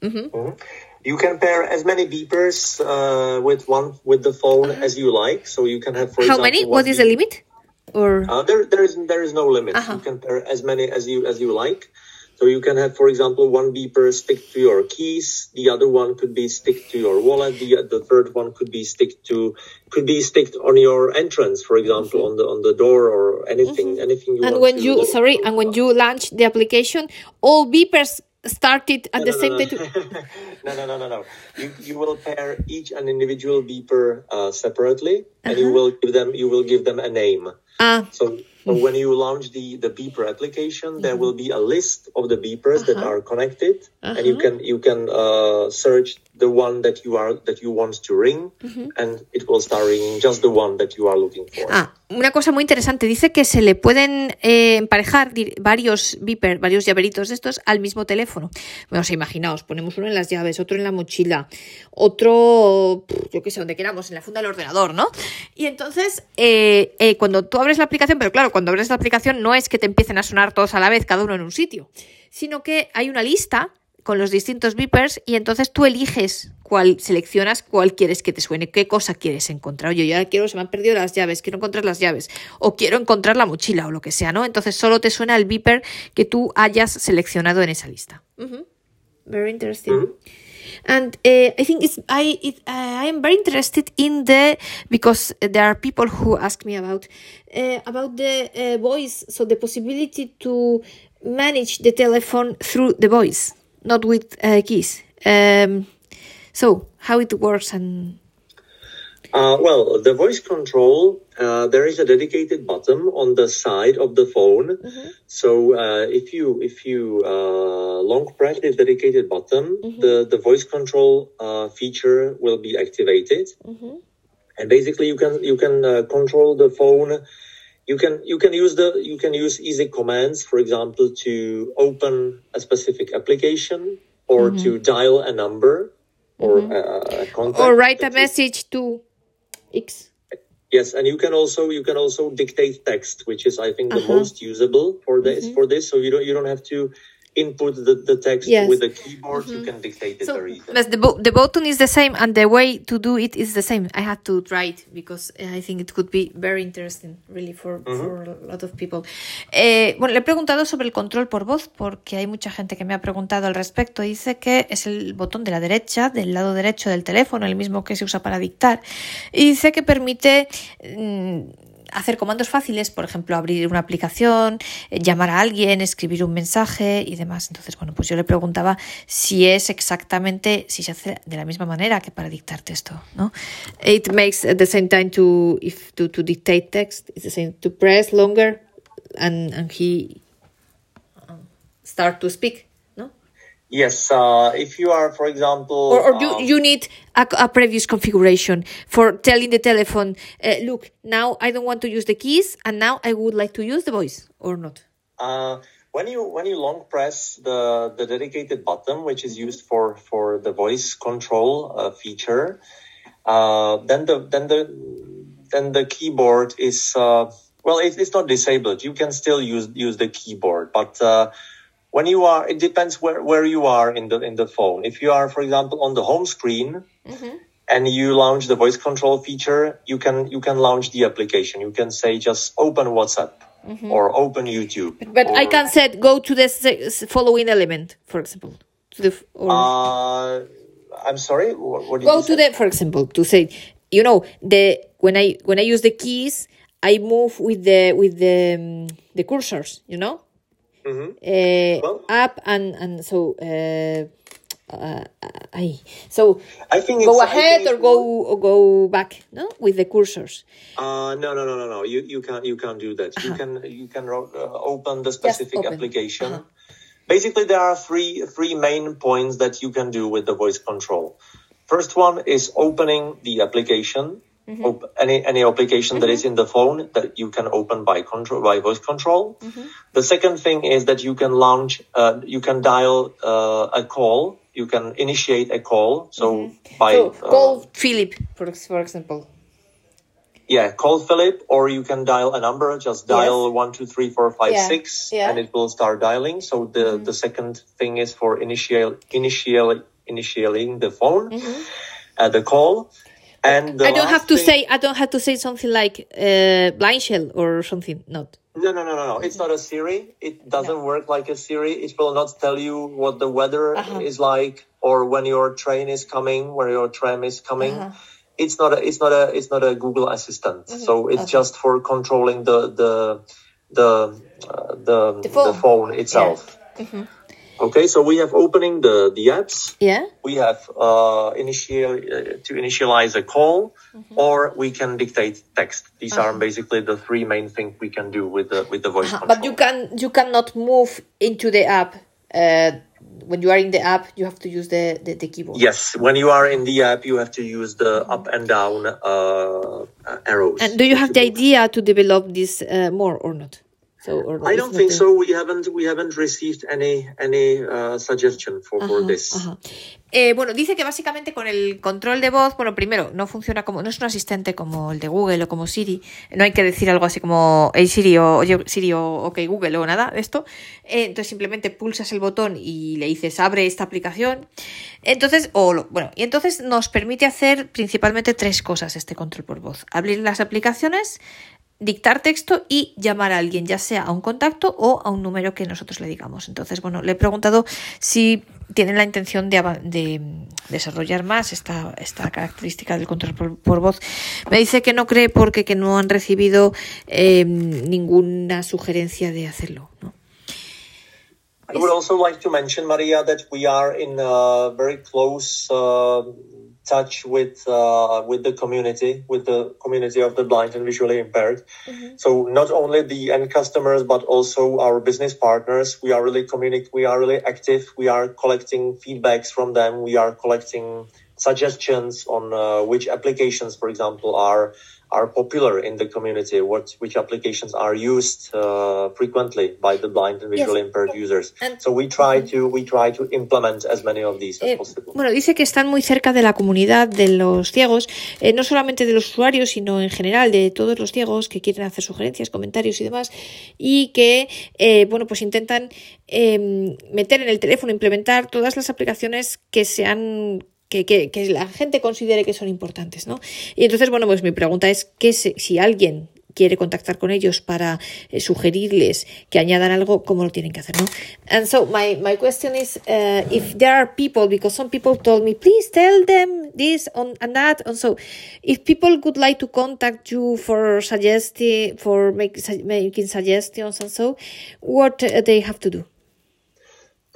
You can pair as many beepers uh, with one with the phone as you like. So you can have, for How many? What is the limit? Or uh, there, there is there is no limit. You can pair as many as you as you like. So you can have, for example, one beeper stick to your keys, the other one could be stick to your wallet, the the third one could be stick to could be sticked on your entrance, for example, on the on the door or anything, anything you and when you sorry and when you launch the application all beepers started at the no, same no, time no. no, no, no, no, no. You you will pair each an individual beeper uh, separately, and you will give them you will give them a name. ah So, so when you launch the the beeper application, there will be a list of the beepers that are connected, and you can you can uh, search the one that you are that you want to ring, and it will start ringing just the one that you are looking for. Ah, una cosa muy interesante. Dice que se le pueden eh, emparejar varios beeper, varios llaveritos de estos al mismo teléfono. Bueno, o sea, imaginaos, ponemos uno en las llaves, otro en la mochila, otro, yo qué sé, donde queramos, en la funda del ordenador, ¿no? Y entonces, eh, eh, cuando tú abres la aplicación, pero claro, cuando abres la aplicación no es que te empiecen a sonar todos a la vez, cada uno en un sitio, sino que hay una lista con los distintos beepers y entonces tú eliges cuál, seleccionas cuál quieres que te suene, qué cosa quieres encontrar. Oye, yo ya quiero, se me han perdido las llaves, quiero encontrar las llaves, o quiero encontrar la mochila o lo que sea, ¿no? Entonces solo te suena el beeper que tú hayas seleccionado en esa lista. Very interesting. And uh, I think it's I it, uh, I am very interested in the because there are people who ask me about uh, about the uh, voice, so the possibility to manage the telephone through the voice, not with uh, keys. Um, so how it works and well, the voice control, uh, there is a dedicated button on the side of the phone. So uh, if you if you uh, long press this dedicated button, the the voice control uh, feature will be activated, and basically you can you can uh, control the phone. You can you can use the you can use easy commands, for example, to open a specific application or to dial a number or uh, a contact. or write a message to X. Yes, and you can also you can also dictate text, which is I think the uh-huh. most usable for this mm-hmm. for this. So you don't you don't have to input the, the text Yes. with the keyboard. You can dictate it So, very easily. but the, bu- the button is the same and the way to do it is the same. I had to try it because I think it could be very interesting, really, for, for a lot of people. Eh, bueno, le he preguntado sobre el control por voz porque hay mucha gente que me ha preguntado al respecto. Dice que es el botón de la derecha, del lado derecho del teléfono, el mismo que se usa para dictar. Y dice que permite... mm, hacer comandos fáciles, por ejemplo, abrir una aplicación, eh, llamar a alguien, escribir un mensaje y demás. Entonces, bueno, pues yo le preguntaba si es exactamente, si se hace de la misma manera que para dictar texto, ¿no? It makes at the same time to, if to, dictate text, it's the same to press longer and, and he um, start to speak. Yes, uh, if you are, for example, Or, or you, um, you need a, a previous configuration for telling the telephone, uh, look, now I don't want to use the keys and now I would like to use the voice or not. Uh, when you when you long press the the dedicated button, which is used for for the voice control uh, feature, uh, then the then the then the keyboard is uh, well, it, it's not disabled. You can still use use the keyboard, but uh, when you are, it depends where where you are in the in the phone. If you are, for example, on the home screen. And you launch the voice control feature, you can you can launch the application. You can say just open WhatsApp or open YouTube. But I can set go to the following element, for example, to the or Uh, I'm sorry. What, go to the, for example, to say, you know, the when I when I use the keys, I move with the with the um, the cursors, you know, uh, Well- up and and so. Uh, uh, I so I think go ahead or go or go back, no, with the cursors. Uh, no, no, no, no, no. You you can't you can't do that. You can you can uh, open the specific open. application. Basically, there are three three main points that you can do with the voice control. First one is opening the application. Op- any any application that is in the phone that you can open by control by voice control. The second thing is that you can launch, uh, you can dial uh, a call. You can initiate a call. So by So uh, call Philip, for for example. Yeah, call Philip, or you can dial a number. Just dial one, two, three, four, five, Yeah, six, yeah. and it will start dialing. So the the second thing is for initial initial initiating the phone, uh, the call, and I don't have to thing- say I don't have to say something like uh, blind shell or something. Not. No, no, no, no, no. It's not a Siri. It doesn't no. work like a Siri. It will not tell you what the weather uh-huh. is like or when your train is coming, where your tram is coming. Uh-huh. It's not a, it's not a, it's not a Google Assistant. Mm-hmm. So it's okay. just for controlling the, the, the, uh, the, the, phone. the, phone. itself. Yeah. Mm-hmm. Okay, so we have opening the, the apps. Yeah. We have uh, initial uh, to initialize a call, mm-hmm. or we can dictate text. These uh-huh. are basically the three main things we can do with the with the voice. Uh-huh. But you can you cannot move into the app. Uh, when you are in the app, you have to use the, the, the, keyboard. Yes, when you are in the app, you have to use the up and down uh, arrows. And do you have the idea to develop this uh, more or not? So, I don't think so. We haven't we haven't received any any uh, suggestion for, for this. Eh, bueno, dice que básicamente con el control de voz, bueno, primero, no funciona como, no es un asistente como el de Google o como Siri, no hay que decir algo así como hey Siri o oye Siri o OK Google o nada de esto. Eh, entonces simplemente pulsas el botón y le dices abre esta aplicación. Entonces, o bueno, y entonces nos permite hacer principalmente tres cosas este control por voz: abrir las aplicaciones, dictar texto y llamar a alguien, ya sea a un contacto o a un número que nosotros le digamos. Entonces, bueno, le he preguntado si tienen la intención de, desarrollar más esta, característica del control por, voz. Me dice que no cree porque que no han recibido eh, ninguna sugerencia de hacerlo. ¿no? I would also like to mention, Maria, that we are in very close uh, touch with uh, with the community, with the community of the blind and visually impaired. Mm-hmm. So not only the end customers, but also our business partners. We are really communic- We are really active. We are collecting feedbacks from them. We are collecting suggestions on uh, which applications, for example, are are popular in the community, what which applications are used uh, frequently by the blind and visually yes. impaired users. And, so we try to we try to implement as many of these as eh, possible. Bueno, dice que están muy cerca de la comunidad de los ciegos, eh, no solamente de los usuarios, sino en general de todos los ciegos que quieren hacer sugerencias, comentarios y demás, y que eh, bueno, pues intentan em, meter en el teléfono, implementar todas las aplicaciones que sean que, que, la gente considere que son importantes, ¿no? Y entonces, bueno, pues mi pregunta es que si, alguien quiere contactar con ellos para eh, sugerirles que añadan algo, ¿cómo lo tienen que hacer, no? And so my, my question is uh, if there are people, because some people told me, please tell them this and that, and so if people would like to contact you for suggesting, for making suggestions and so, what uh, they have to do?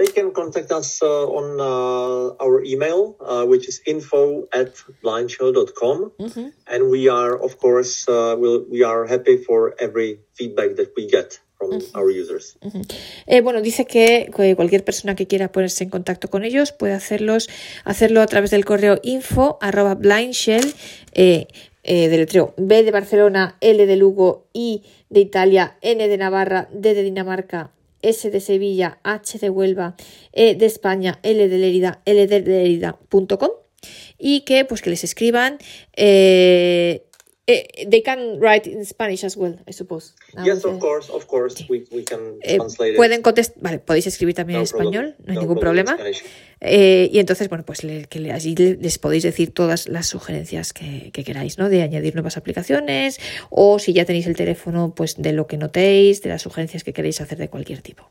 They can contact us uh, on uh, our email, uh, which is info at blindshell.com. Mm-hmm. And we are, of course, we'll, we are happy for every feedback that we get. From mm-hmm. Our users. Mm-hmm. Eh, bueno, dice que cualquier persona que quiera ponerse en contacto con ellos puede hacerlos, hacerlo a través del correo info arroba blindshell eh, eh, deletreo B de Barcelona, L de Lugo, I de Italia, N de Navarra, D de Dinamarca, S de Sevilla, H de Huelva, E de España, L de Lérida, L de Lérida.com y que pues que les escriban eh, Uh, they can write in Spanish as well, I suppose. Yes, of course, of course. Sí. We, we can eh, translate pueden contestar, vale, podéis escribir también no en español, no hay no ningún problema. Eh, y entonces, bueno, pues le, que le, allí les podéis decir todas las sugerencias que, que, queráis, ¿no? De añadir nuevas aplicaciones o si ya tenéis el teléfono, pues de lo que notéis, de las sugerencias que queréis hacer de cualquier tipo.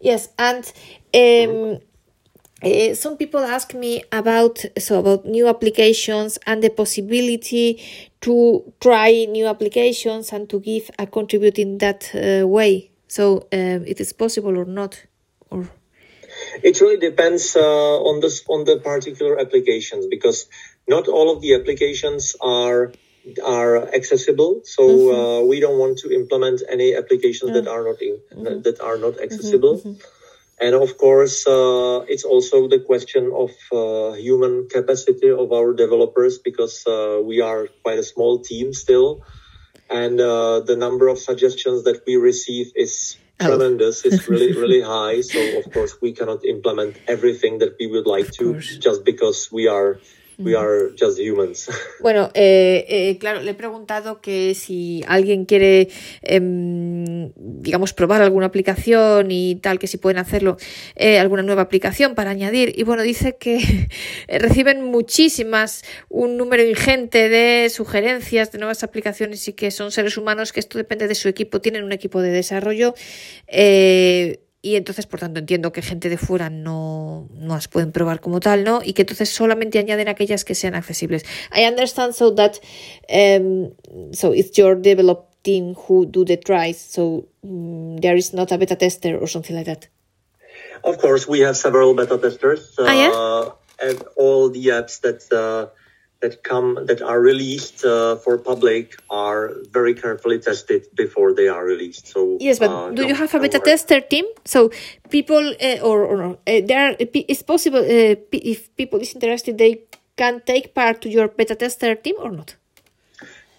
Yes, and um, Uh, some people ask me about so about new applications and the possibility to try new applications and to give a contribute in that uh, way. So um, it is possible or not, or it really depends uh, on this on the particular applications because not all of the applications are are accessible. So mm-hmm. Uh, we don't want to implement any applications that are not in, mm-hmm. that are not accessible. Mm-hmm. Mm-hmm. And of course, uh, it's also the question of uh, human capacity of our developers because uh, we are quite a small team still. And uh, the number of suggestions that we receive is oh. tremendous. It's really, really high. So, of course, we cannot implement everything that we would like to just because we are We are just humans. Bueno, eh, eh, claro, le he preguntado que si alguien quiere, eh, digamos, probar alguna aplicación y tal, que si pueden hacerlo, eh, alguna nueva aplicación para añadir. Y bueno, dice que reciben muchísimas, un número ingente de sugerencias de nuevas aplicaciones y que son seres humanos, que esto depende de su equipo. Tienen un equipo de desarrollo. Eh, y entonces, por tanto, entiendo que gente de fuera no, no las pueden probar como tal, ¿no? Y que entonces solamente añaden aquellas que sean accesibles. I understand so that um, so it's your develop team who do the tries, so um, there is not a beta tester or something like that. Of course, we have several beta testers. Uh, Ah, yeah? And all the apps that uh, that come that are released uh, for public are very carefully tested before they are released. So Yes, but uh, do you have a beta worry. tester team? So people uh, or, or uh, there are, it's possible uh, if people is interested, they can take part to your beta tester team or not?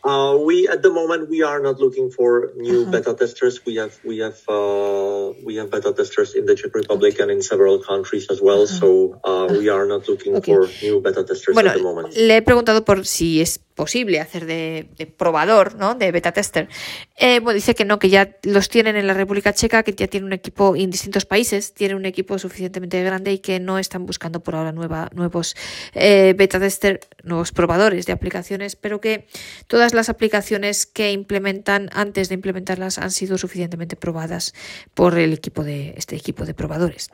Uh, we at the moment we are not looking for new Uh-huh. beta testers. We have we have uh, we have beta testers in the Czech Republic and in several countries as well. So uh, we are not looking Uh-huh. Okay. for new beta testers Bueno, at the moment. le he preguntado por si es posible hacer de, probador, ¿no? De beta tester. Eh, bueno, dice que no, que ya los tienen en la República Checa, que ya tienen un equipo en distintos países, tienen un equipo suficientemente grande y que no están buscando por ahora nuevos eh, beta tester, nuevos probadores de aplicaciones, pero que todas las aplicaciones que implementan antes de implementarlas han sido suficientemente probadas por el equipo de este equipo de probadores.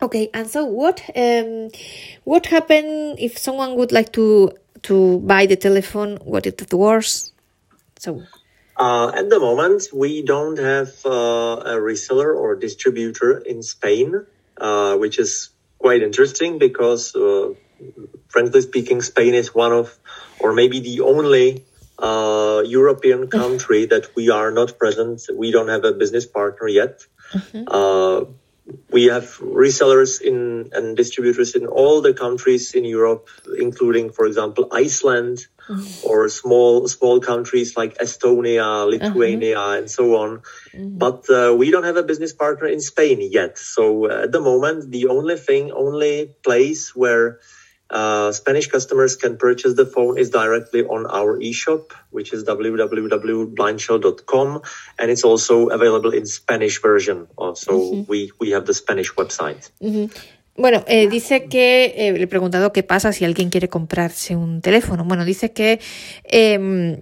Okay, and so what um, what happened if someone would like to to buy the telephone? What is it worst? So Uh, at the moment, we don't have uh, a reseller or distributor in Spain, uh, which is quite interesting because, uh, frankly speaking, Spain is one of, or maybe the only uh, European country that we are not present. We don't have a business partner yet. Uh, we have resellers in and distributors in all the countries in Europe, including, for example, Iceland or small small countries like Estonia, Lithuania, and so on. But uh, we don't have a business partner in Spain yet. So uh, at the moment, the only thing, only place where uh, Spanish customers can purchase the phone is directly on our eShop, which is www.blindshell.com, and it's also available in Spanish version. Also, we we have the Spanish website. Bueno, eh, dice que eh, le he preguntado qué pasa si alguien quiere comprarse un teléfono. Bueno, dice que eh,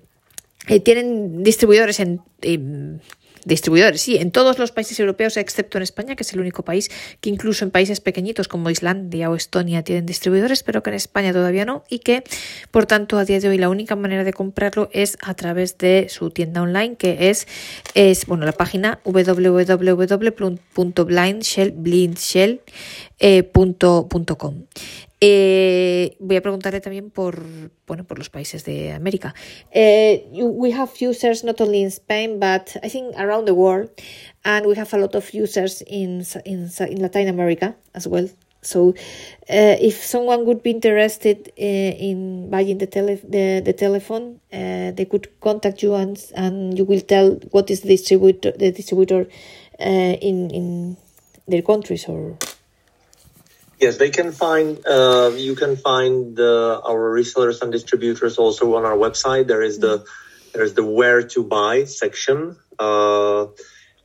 eh, tienen distribuidores en eh, distribuidores, sí, en todos los países europeos excepto en España, que es el único país que incluso en países pequeñitos como Islandia o Estonia tienen distribuidores, pero que en España todavía no y que por tanto a día de hoy la única manera de comprarlo es a través de su tienda online que es es bueno la página www.blindshell.com. Eh, voy a preguntarle también por bueno por los países de América. Eh, we have users not only in Spain but I think around the world, and we have a lot of users in in, in Latin America as well. So, uh, if someone would be interested uh, in buying the tele the, the telephone, uh, they could contact you and and you will tell what is the distributor the distributor in in their countries or Yes, they can find. Uh, you can find uh, our resellers and distributors also on our website. There is the there is the where to buy section, uh,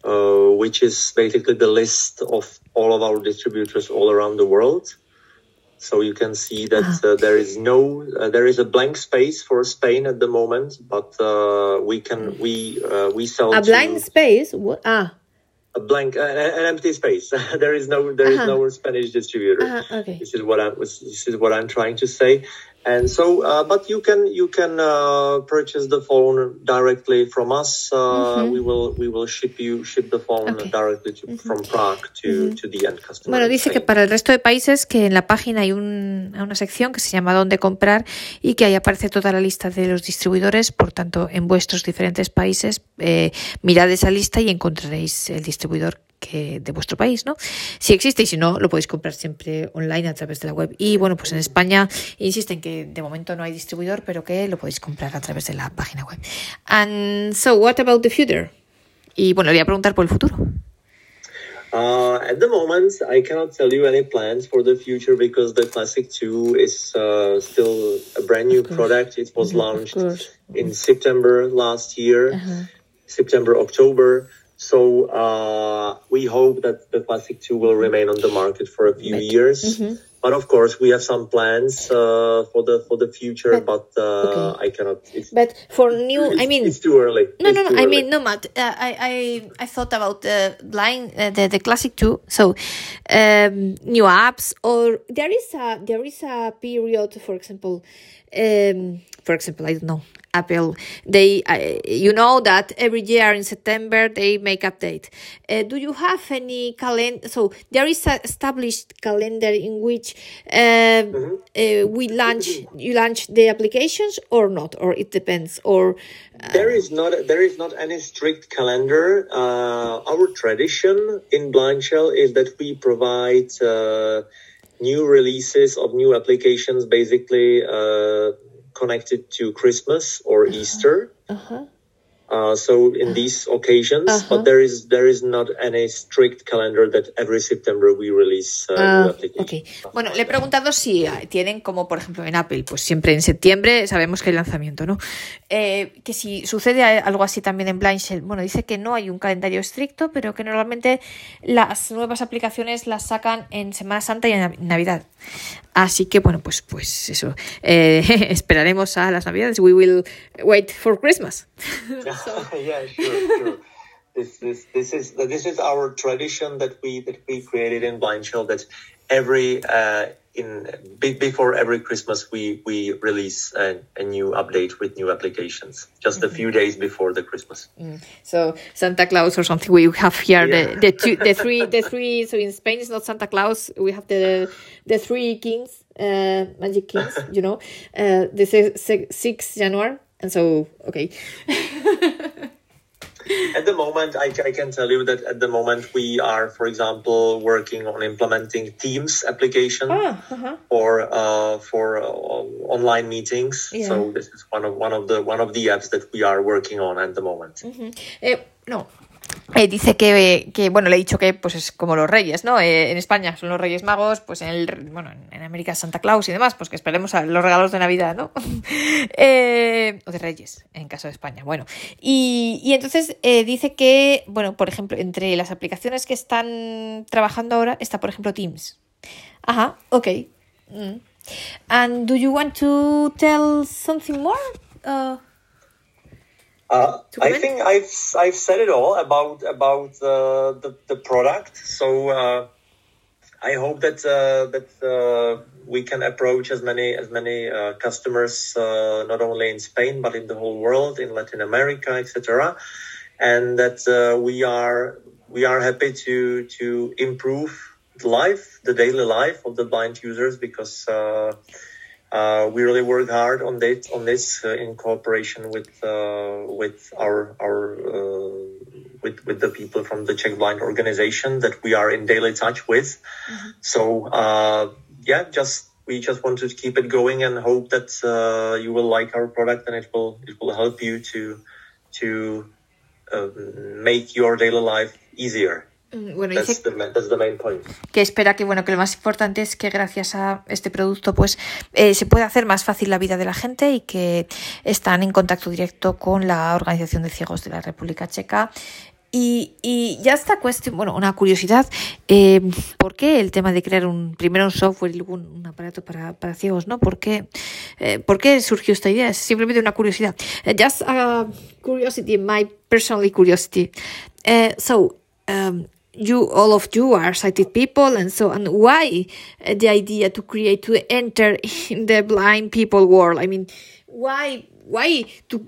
uh, which is basically the list of all of our distributors all around the world. So you can see that uh, there is no uh, there is a blank space for Spain at the moment, but uh, we can we uh, we sell a to- space. What? Ah, a blank an, an empty space. there is no there is Uh-huh. no Spanish distributor. ah, okay. This is what I'm this is what I'm trying to say. And so, uh, but you can you can uh, purchase the phone directly from us. Uh, We will we will ship you ship the phone Okay. directly to, from Prague to, to the end customer. Bueno, dice que para el resto de países que en la página hay un- una sección que se llama Dónde comprar y que ahí aparece toda la lista de los distribuidores. Por tanto, en vuestros diferentes países, eh, mirad esa lista y encontraréis el distribuidor que de vuestro país, ¿no? Si existe y si no, lo podéis comprar siempre online a través de la web. Y bueno, pues en España insisten que de momento no hay distribuidor, pero que lo podéis comprar a través de la página web. And so, what about the future? Y bueno, le voy a preguntar por el futuro. Uh, at the moment, I cannot tell you any plans for the future because the Classic 2 is uh, still a brand new product. It was launched in September last year, uh-huh. September, October. So uh, we hope that the Classic 2 will remain on the market for a few years. Mm-hmm. But of course, we have some plans uh, for the for the future, but, but uh, okay. I cannot. but for new, I mean, it's too early. No, it's no, no. I mean, no, Matt. Uh, I, I I thought about the line, uh, the the classic two. So, um, new apps, or there is a there is a period, for example, um, for example, I don't know, Apple, they, uh, you know that every year in September they make update. Uh, do you have any calendar? So there is a established calendar in which uh, mm-hmm. Uh, we launch, you launch the applications or not, or it depends, or. Uh, there is not there is not any strict calendar. Uh, our tradition in Blind Shell is that we provide new releases of new applications basically connected to Christmas or uh-huh. Easter. Uh-huh. Uh, so in these occasions, uh-huh. but there is there is not any strict calendar that every September we release uh, uh, okay. Bueno, le he preguntado si tienen como por ejemplo en Apple, pues siempre en septiembre sabemos que hay lanzamiento, ¿no? Eh, que si sucede algo así también en Blind Shell, bueno, dice que no hay un calendario estricto, pero que normalmente las nuevas aplicaciones las sacan en Semana Santa y en Navidad. Así que bueno, pues pues eso, eh, esperaremos a las Navidades. We will wait for Christmas. yeah, sure, sure. This, this, this is this is our tradition that we that we created in Blind. That every uh, in before every Christmas we we release a, a, new update with new applications just mm-hmm. a few days before the Christmas. Mm. So Santa Claus or something. We have here yeah. the the two the three the three. So in Spain it's not Santa Claus. We have the the three kings, uh, magic kings. you know, uh, this is six January and so, okay. at the moment, I, I, can tell you that at the moment we are, for example, working on implementing Teams application oh, uh-huh. for uh, for uh, online meetings. Yeah. So this is one of one of the one of the apps that we are working on at the moment. Mm-hmm. Uh, no, Eh, dice que, que, bueno, le he dicho que pues es como los reyes, ¿no? Eh, en España son los reyes magos, pues en el, bueno, en América Santa Claus y demás, pues que esperemos a los regalos de Navidad, ¿no? eh, o de reyes, en caso de España, bueno. Y, y entonces dice que, bueno, por ejemplo, entre las aplicaciones que están trabajando ahora está, por ejemplo, Teams. Ajá, ok. Mm. And do you want to tell something more? Uh... Uh, I think I've I've said it all about about uh, the the product. So uh, I hope that uh, that uh, we can approach as many as many uh, customers not only in Spain but in the whole world, in Latin America, etc. And that we are we are happy to to improve the life, the daily life of the blind users because uh, we really work hard on this on this uh, in cooperation with uh, with our our uh, with with the people from the Czech Blind organization that we are in daily touch with. Mm-hmm. So uh, yeah, just we just want to keep it going and hope that uh, you will like our product and it will it will help you to to make your daily life easier. Mm, bueno, dice que espera que bueno que lo más importante es que gracias a este producto pues eh, se puede hacer más fácil la vida de la gente y que están en contacto directo con la organización de ciegos de la República Checa y, y, ya esta cuestión, bueno, una curiosidad, eh, ¿por qué el tema de crear un primero un software y luego un, aparato para, para, ciegos, ¿no? ¿Por qué, eh, ¿Por qué surgió esta idea? Es simplemente una curiosidad. just a curiosity, my personal curiosity. so, um, you all of you are sighted people and so on why the idea to create to enter in the blind people world i mean why why to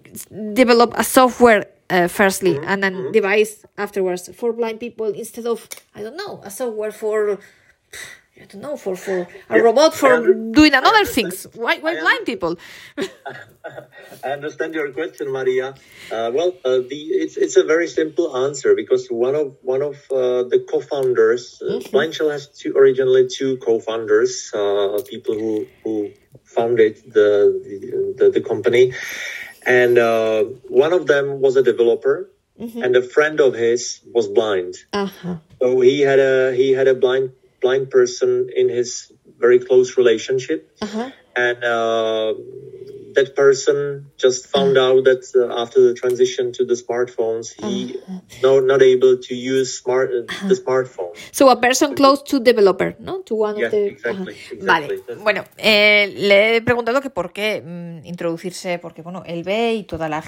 develop a software uh, firstly mm-hmm. and then mm-hmm. device afterwards for blind people instead of i don't know a software for I don't know for for a yeah, robot for doing another things. Why why blind people? I understand your question, Maria. Uh, well, uh, the it's it's a very simple answer because one of one of uh, the co-founders, uh, mm-hmm. Blind Shell has two, originally two co-founders, uh, people who who founded the the, the, company, and uh, one of them was a developer mm-hmm. and a friend of his was blind. Uh-huh. So he had a he had a blind blind person in his very close relationship, uh-huh. and uh, that person just found out that uh, after the transition to the smartphones, he uh, no not able to use smart uh, the smartphone. So a person close to developer, ¿no? To one yeah, of the. Exactly, exactly. Vale. Bueno, eh, le he preguntado que por qué mm, introducirse, porque bueno, él ve y toda la,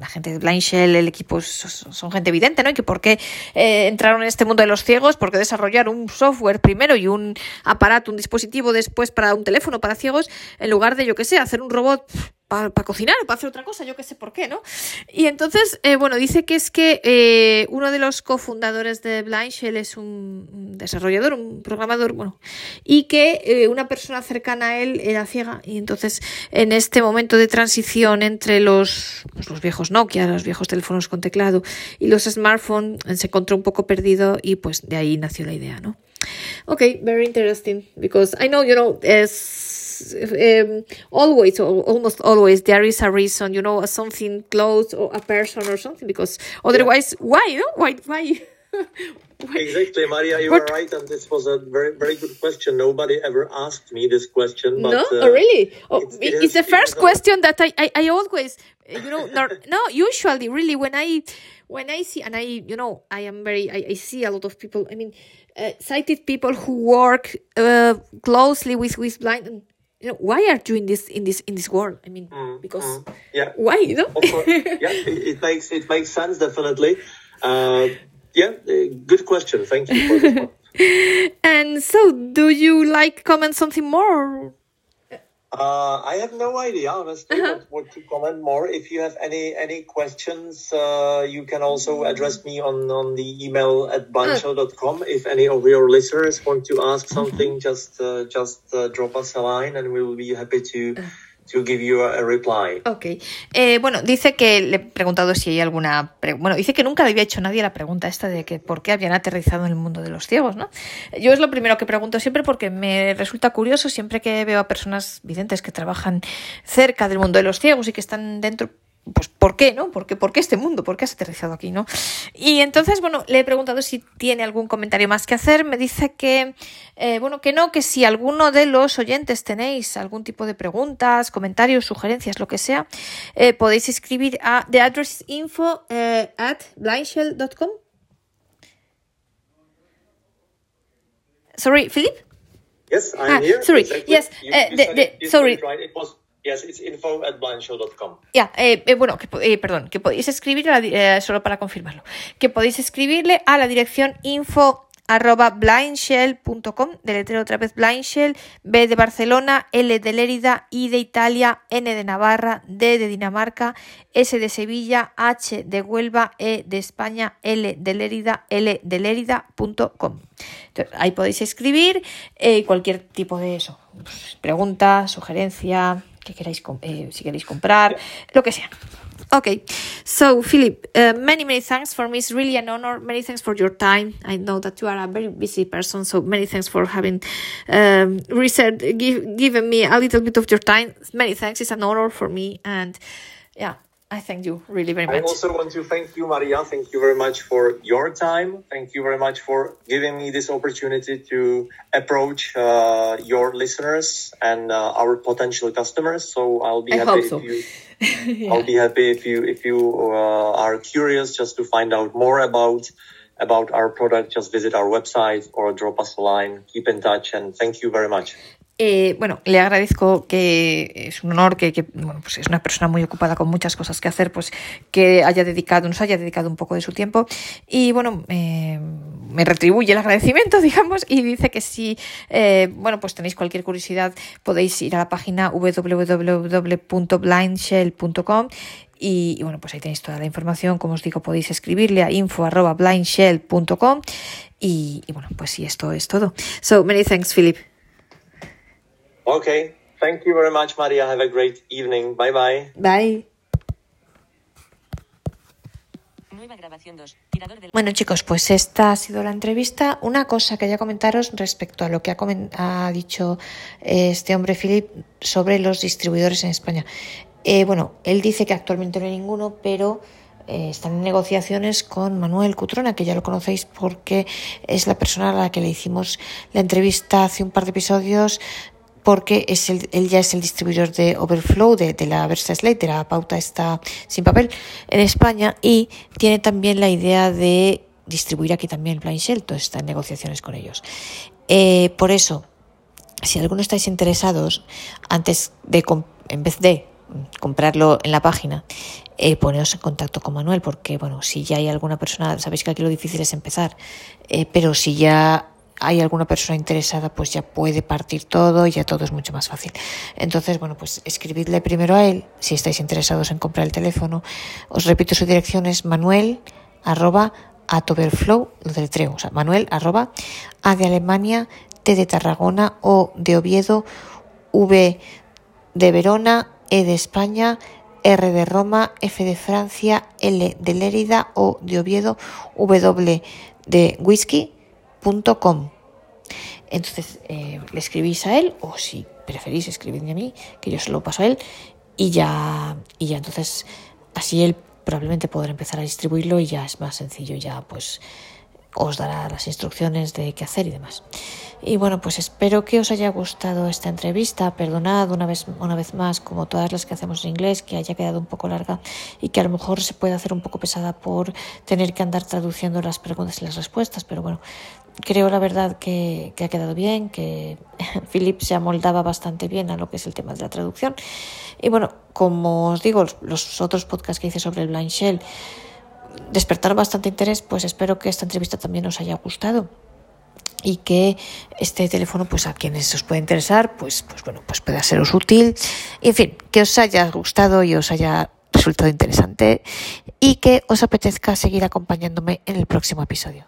la gente de Blind Shell, el equipo son, son gente evidente, ¿no? Y que por qué eh, entraron en este mundo de los ciegos, porque desarrollar un software primero y un aparato, un dispositivo después para un teléfono para ciegos, en lugar de yo qué sé, hacer un robot para cocinar o para hacer otra cosa, yo qué sé por qué, ¿no? Y entonces, eh, bueno, dice que es que eh, uno de los cofundadores de Blind Shell es un desarrollador, un programador, bueno, y que eh, una persona cercana a él era ciega y entonces en este momento de transición entre los, pues, los viejos Nokia, los viejos teléfonos con teclado y los smartphones se encontró un poco perdido y pues de ahí nació la idea, ¿no? Ok, very interesting because I know, you know, es um, always or almost always there is a reason you know something close or a person or something because otherwise yeah. why you know? why why Exactly, Maria, you what? were right, and this was a very, very good question. Nobody ever asked me this question. But, no, uh, oh, really? Oh, it's, it it's the first question that I, I, I always, you know, no, no, usually, really, when I, when I see, and I, you know, I am very, I, I see a lot of people. I mean, uh, sighted people who work uh, closely with with blind you know why are you in this in this in this world? I mean mm, because mm, yeah. why you know? Yeah it, it, makes it makes sense definitely. Uh, yeah good question. Thank you for this one. and so do you like comment something more uh, I have no idea, honestly, uh-huh. what, what, to comment more. If you have any any questions, uh, you can also address me on, on the email at blindshell.com. If any of your listeners want to ask something, just uh, just uh, drop us a line, and we will be happy to uh. To give you a, reply. Ok. Eh, bueno, dice que le he preguntado si hay alguna. Bueno, dice que nunca le había hecho nadie la pregunta esta de que por qué habían aterrizado en el mundo de los ciegos, ¿no? Yo es lo primero que pregunto siempre porque me resulta curioso siempre que veo a personas videntes que trabajan cerca del mundo de los ciegos y que están dentro pues ¿por qué, no? ¿Por qué, ¿Por qué este mundo? ¿Por qué has aterrizado aquí, no? Y entonces, bueno, le he preguntado si tiene algún comentario más que hacer. Me dice que, eh, bueno, que no, que si alguno de los oyentes tenéis algún tipo de preguntas, comentarios, sugerencias, lo que sea, eh, podéis escribir a the address info eh, at blindshell.com. Sorry, Philip? Yes, I'm ah, here. Sorry, yes, you, you the, the, sorry. It was Yes, it's info at blindshow.com. Ya, eh, eh, bueno, que, eh, perdón, que podéis escribir, eh, solo para confirmarlo, que podéis escribirle a la dirección info arroba blindshell.com, deletreo otra vez blindshell, B de Barcelona, L de Lérida, I de Italia, N de Navarra, D de Dinamarca, S de Sevilla, H de Huelva, E de España, L de Lérida, L de Lérida.com. Ahí podéis escribir eh, cualquier tipo de eso, pues, pregunta, sugerencia, que queráis, eh, si queréis comprar, lo que sea. Okay, so Philip, uh, many many thanks for me. It's really an honor. Many thanks for your time. I know that you are a very busy person, so many thanks for having um, research, give, given me a little bit of your time. Many thanks. It's an honor for me, and yeah, I thank you really very much. I also want to thank you, Maria. Thank you very much for your time. Thank you very much for giving me this opportunity to approach uh, your listeners and uh, our potential customers. So I'll be I happy so. if you. yeah. I'll be happy if you if you uh, are curious just to find out more about about our product. Just visit our website or drop us a line. Keep in touch and thank you very much. Eh, bueno, le agradezco que es un honor que, bueno, pues es una persona muy ocupada con muchas cosas que hacer, pues que haya dedicado, nos haya dedicado un poco de su tiempo y bueno, me retribuye el agradecimiento, digamos, y dice que si, eh, bueno, pues tenéis cualquier curiosidad, podéis ir a la página www.blindshell.com y, y, bueno, pues ahí tenéis toda la información. Como os digo, podéis escribirle a info.blindshell.com y, y bueno, pues sí, esto es todo. So, many thanks, Philip. Okay. Thank you very much, Maria. Have a great evening. Bye bye. Bye. Bueno chicos, pues esta ha sido la entrevista. Una cosa que quería comentaros respecto a lo que ha, ha dicho eh, este hombre Philip sobre los distribuidores en España. Eh, bueno, él dice que actualmente no hay ninguno, pero eh, están en negociaciones con Manuel Cutrona, que ya lo conocéis porque es la persona a la que le hicimos la entrevista hace un par de episodios porque es el, él ya es el distribuidor de Overflow, de, de la Versa Slate, de la pauta está sin papel en España y tiene también la idea de distribuir aquí también Blind Shell, entonces está en negociaciones con ellos. Eh, por eso, si alguno estáis interesados, antes de, en vez de comprarlo en la página, eh, poneos en contacto con Manuel, porque bueno, si ya hay alguna persona, sabéis que aquí lo difícil es empezar, eh, pero si ya hay alguna persona interesada, pues ya puede partir todo y ya todo es mucho más fácil. Entonces, bueno, pues escribidle primero a él si estáis interesados en comprar el teléfono. Os repito, su dirección es manuel arroba atoverflow, lo o sea, manuel arroba a de Alemania, T de Tarragona, O de Oviedo, V de Verona, E de España, R de Roma, F de Francia, L de Lérida, O de Oviedo, W de Whisky, com. Entonces eh, le escribís a él o si preferís escribidme a mí, que yo se lo paso a él y ya, y ya entonces así él probablemente podrá empezar a distribuirlo y ya es más sencillo, ya pues os dará las instrucciones de qué hacer y demás. Y bueno, pues espero que os haya gustado esta entrevista. Perdonad una vez, una vez más, como todas las que hacemos en inglés, que haya quedado un poco larga y que a lo mejor se puede hacer un poco pesada por tener que andar traduciendo las preguntas y las respuestas. Pero bueno, creo la verdad que, ha quedado bien, que Philip se amoldaba bastante bien a lo que es el tema de la traducción. Y bueno, como os digo, los otros podcasts que hice sobre el Blind Shell despertaron bastante interés, pues espero que esta entrevista también os haya gustado y que este teléfono pues a quienes os puede interesar pues pues bueno pues pueda seros útil en fin que os haya gustado y os haya resultado interesante y que os apetezca seguir acompañándome en el próximo episodio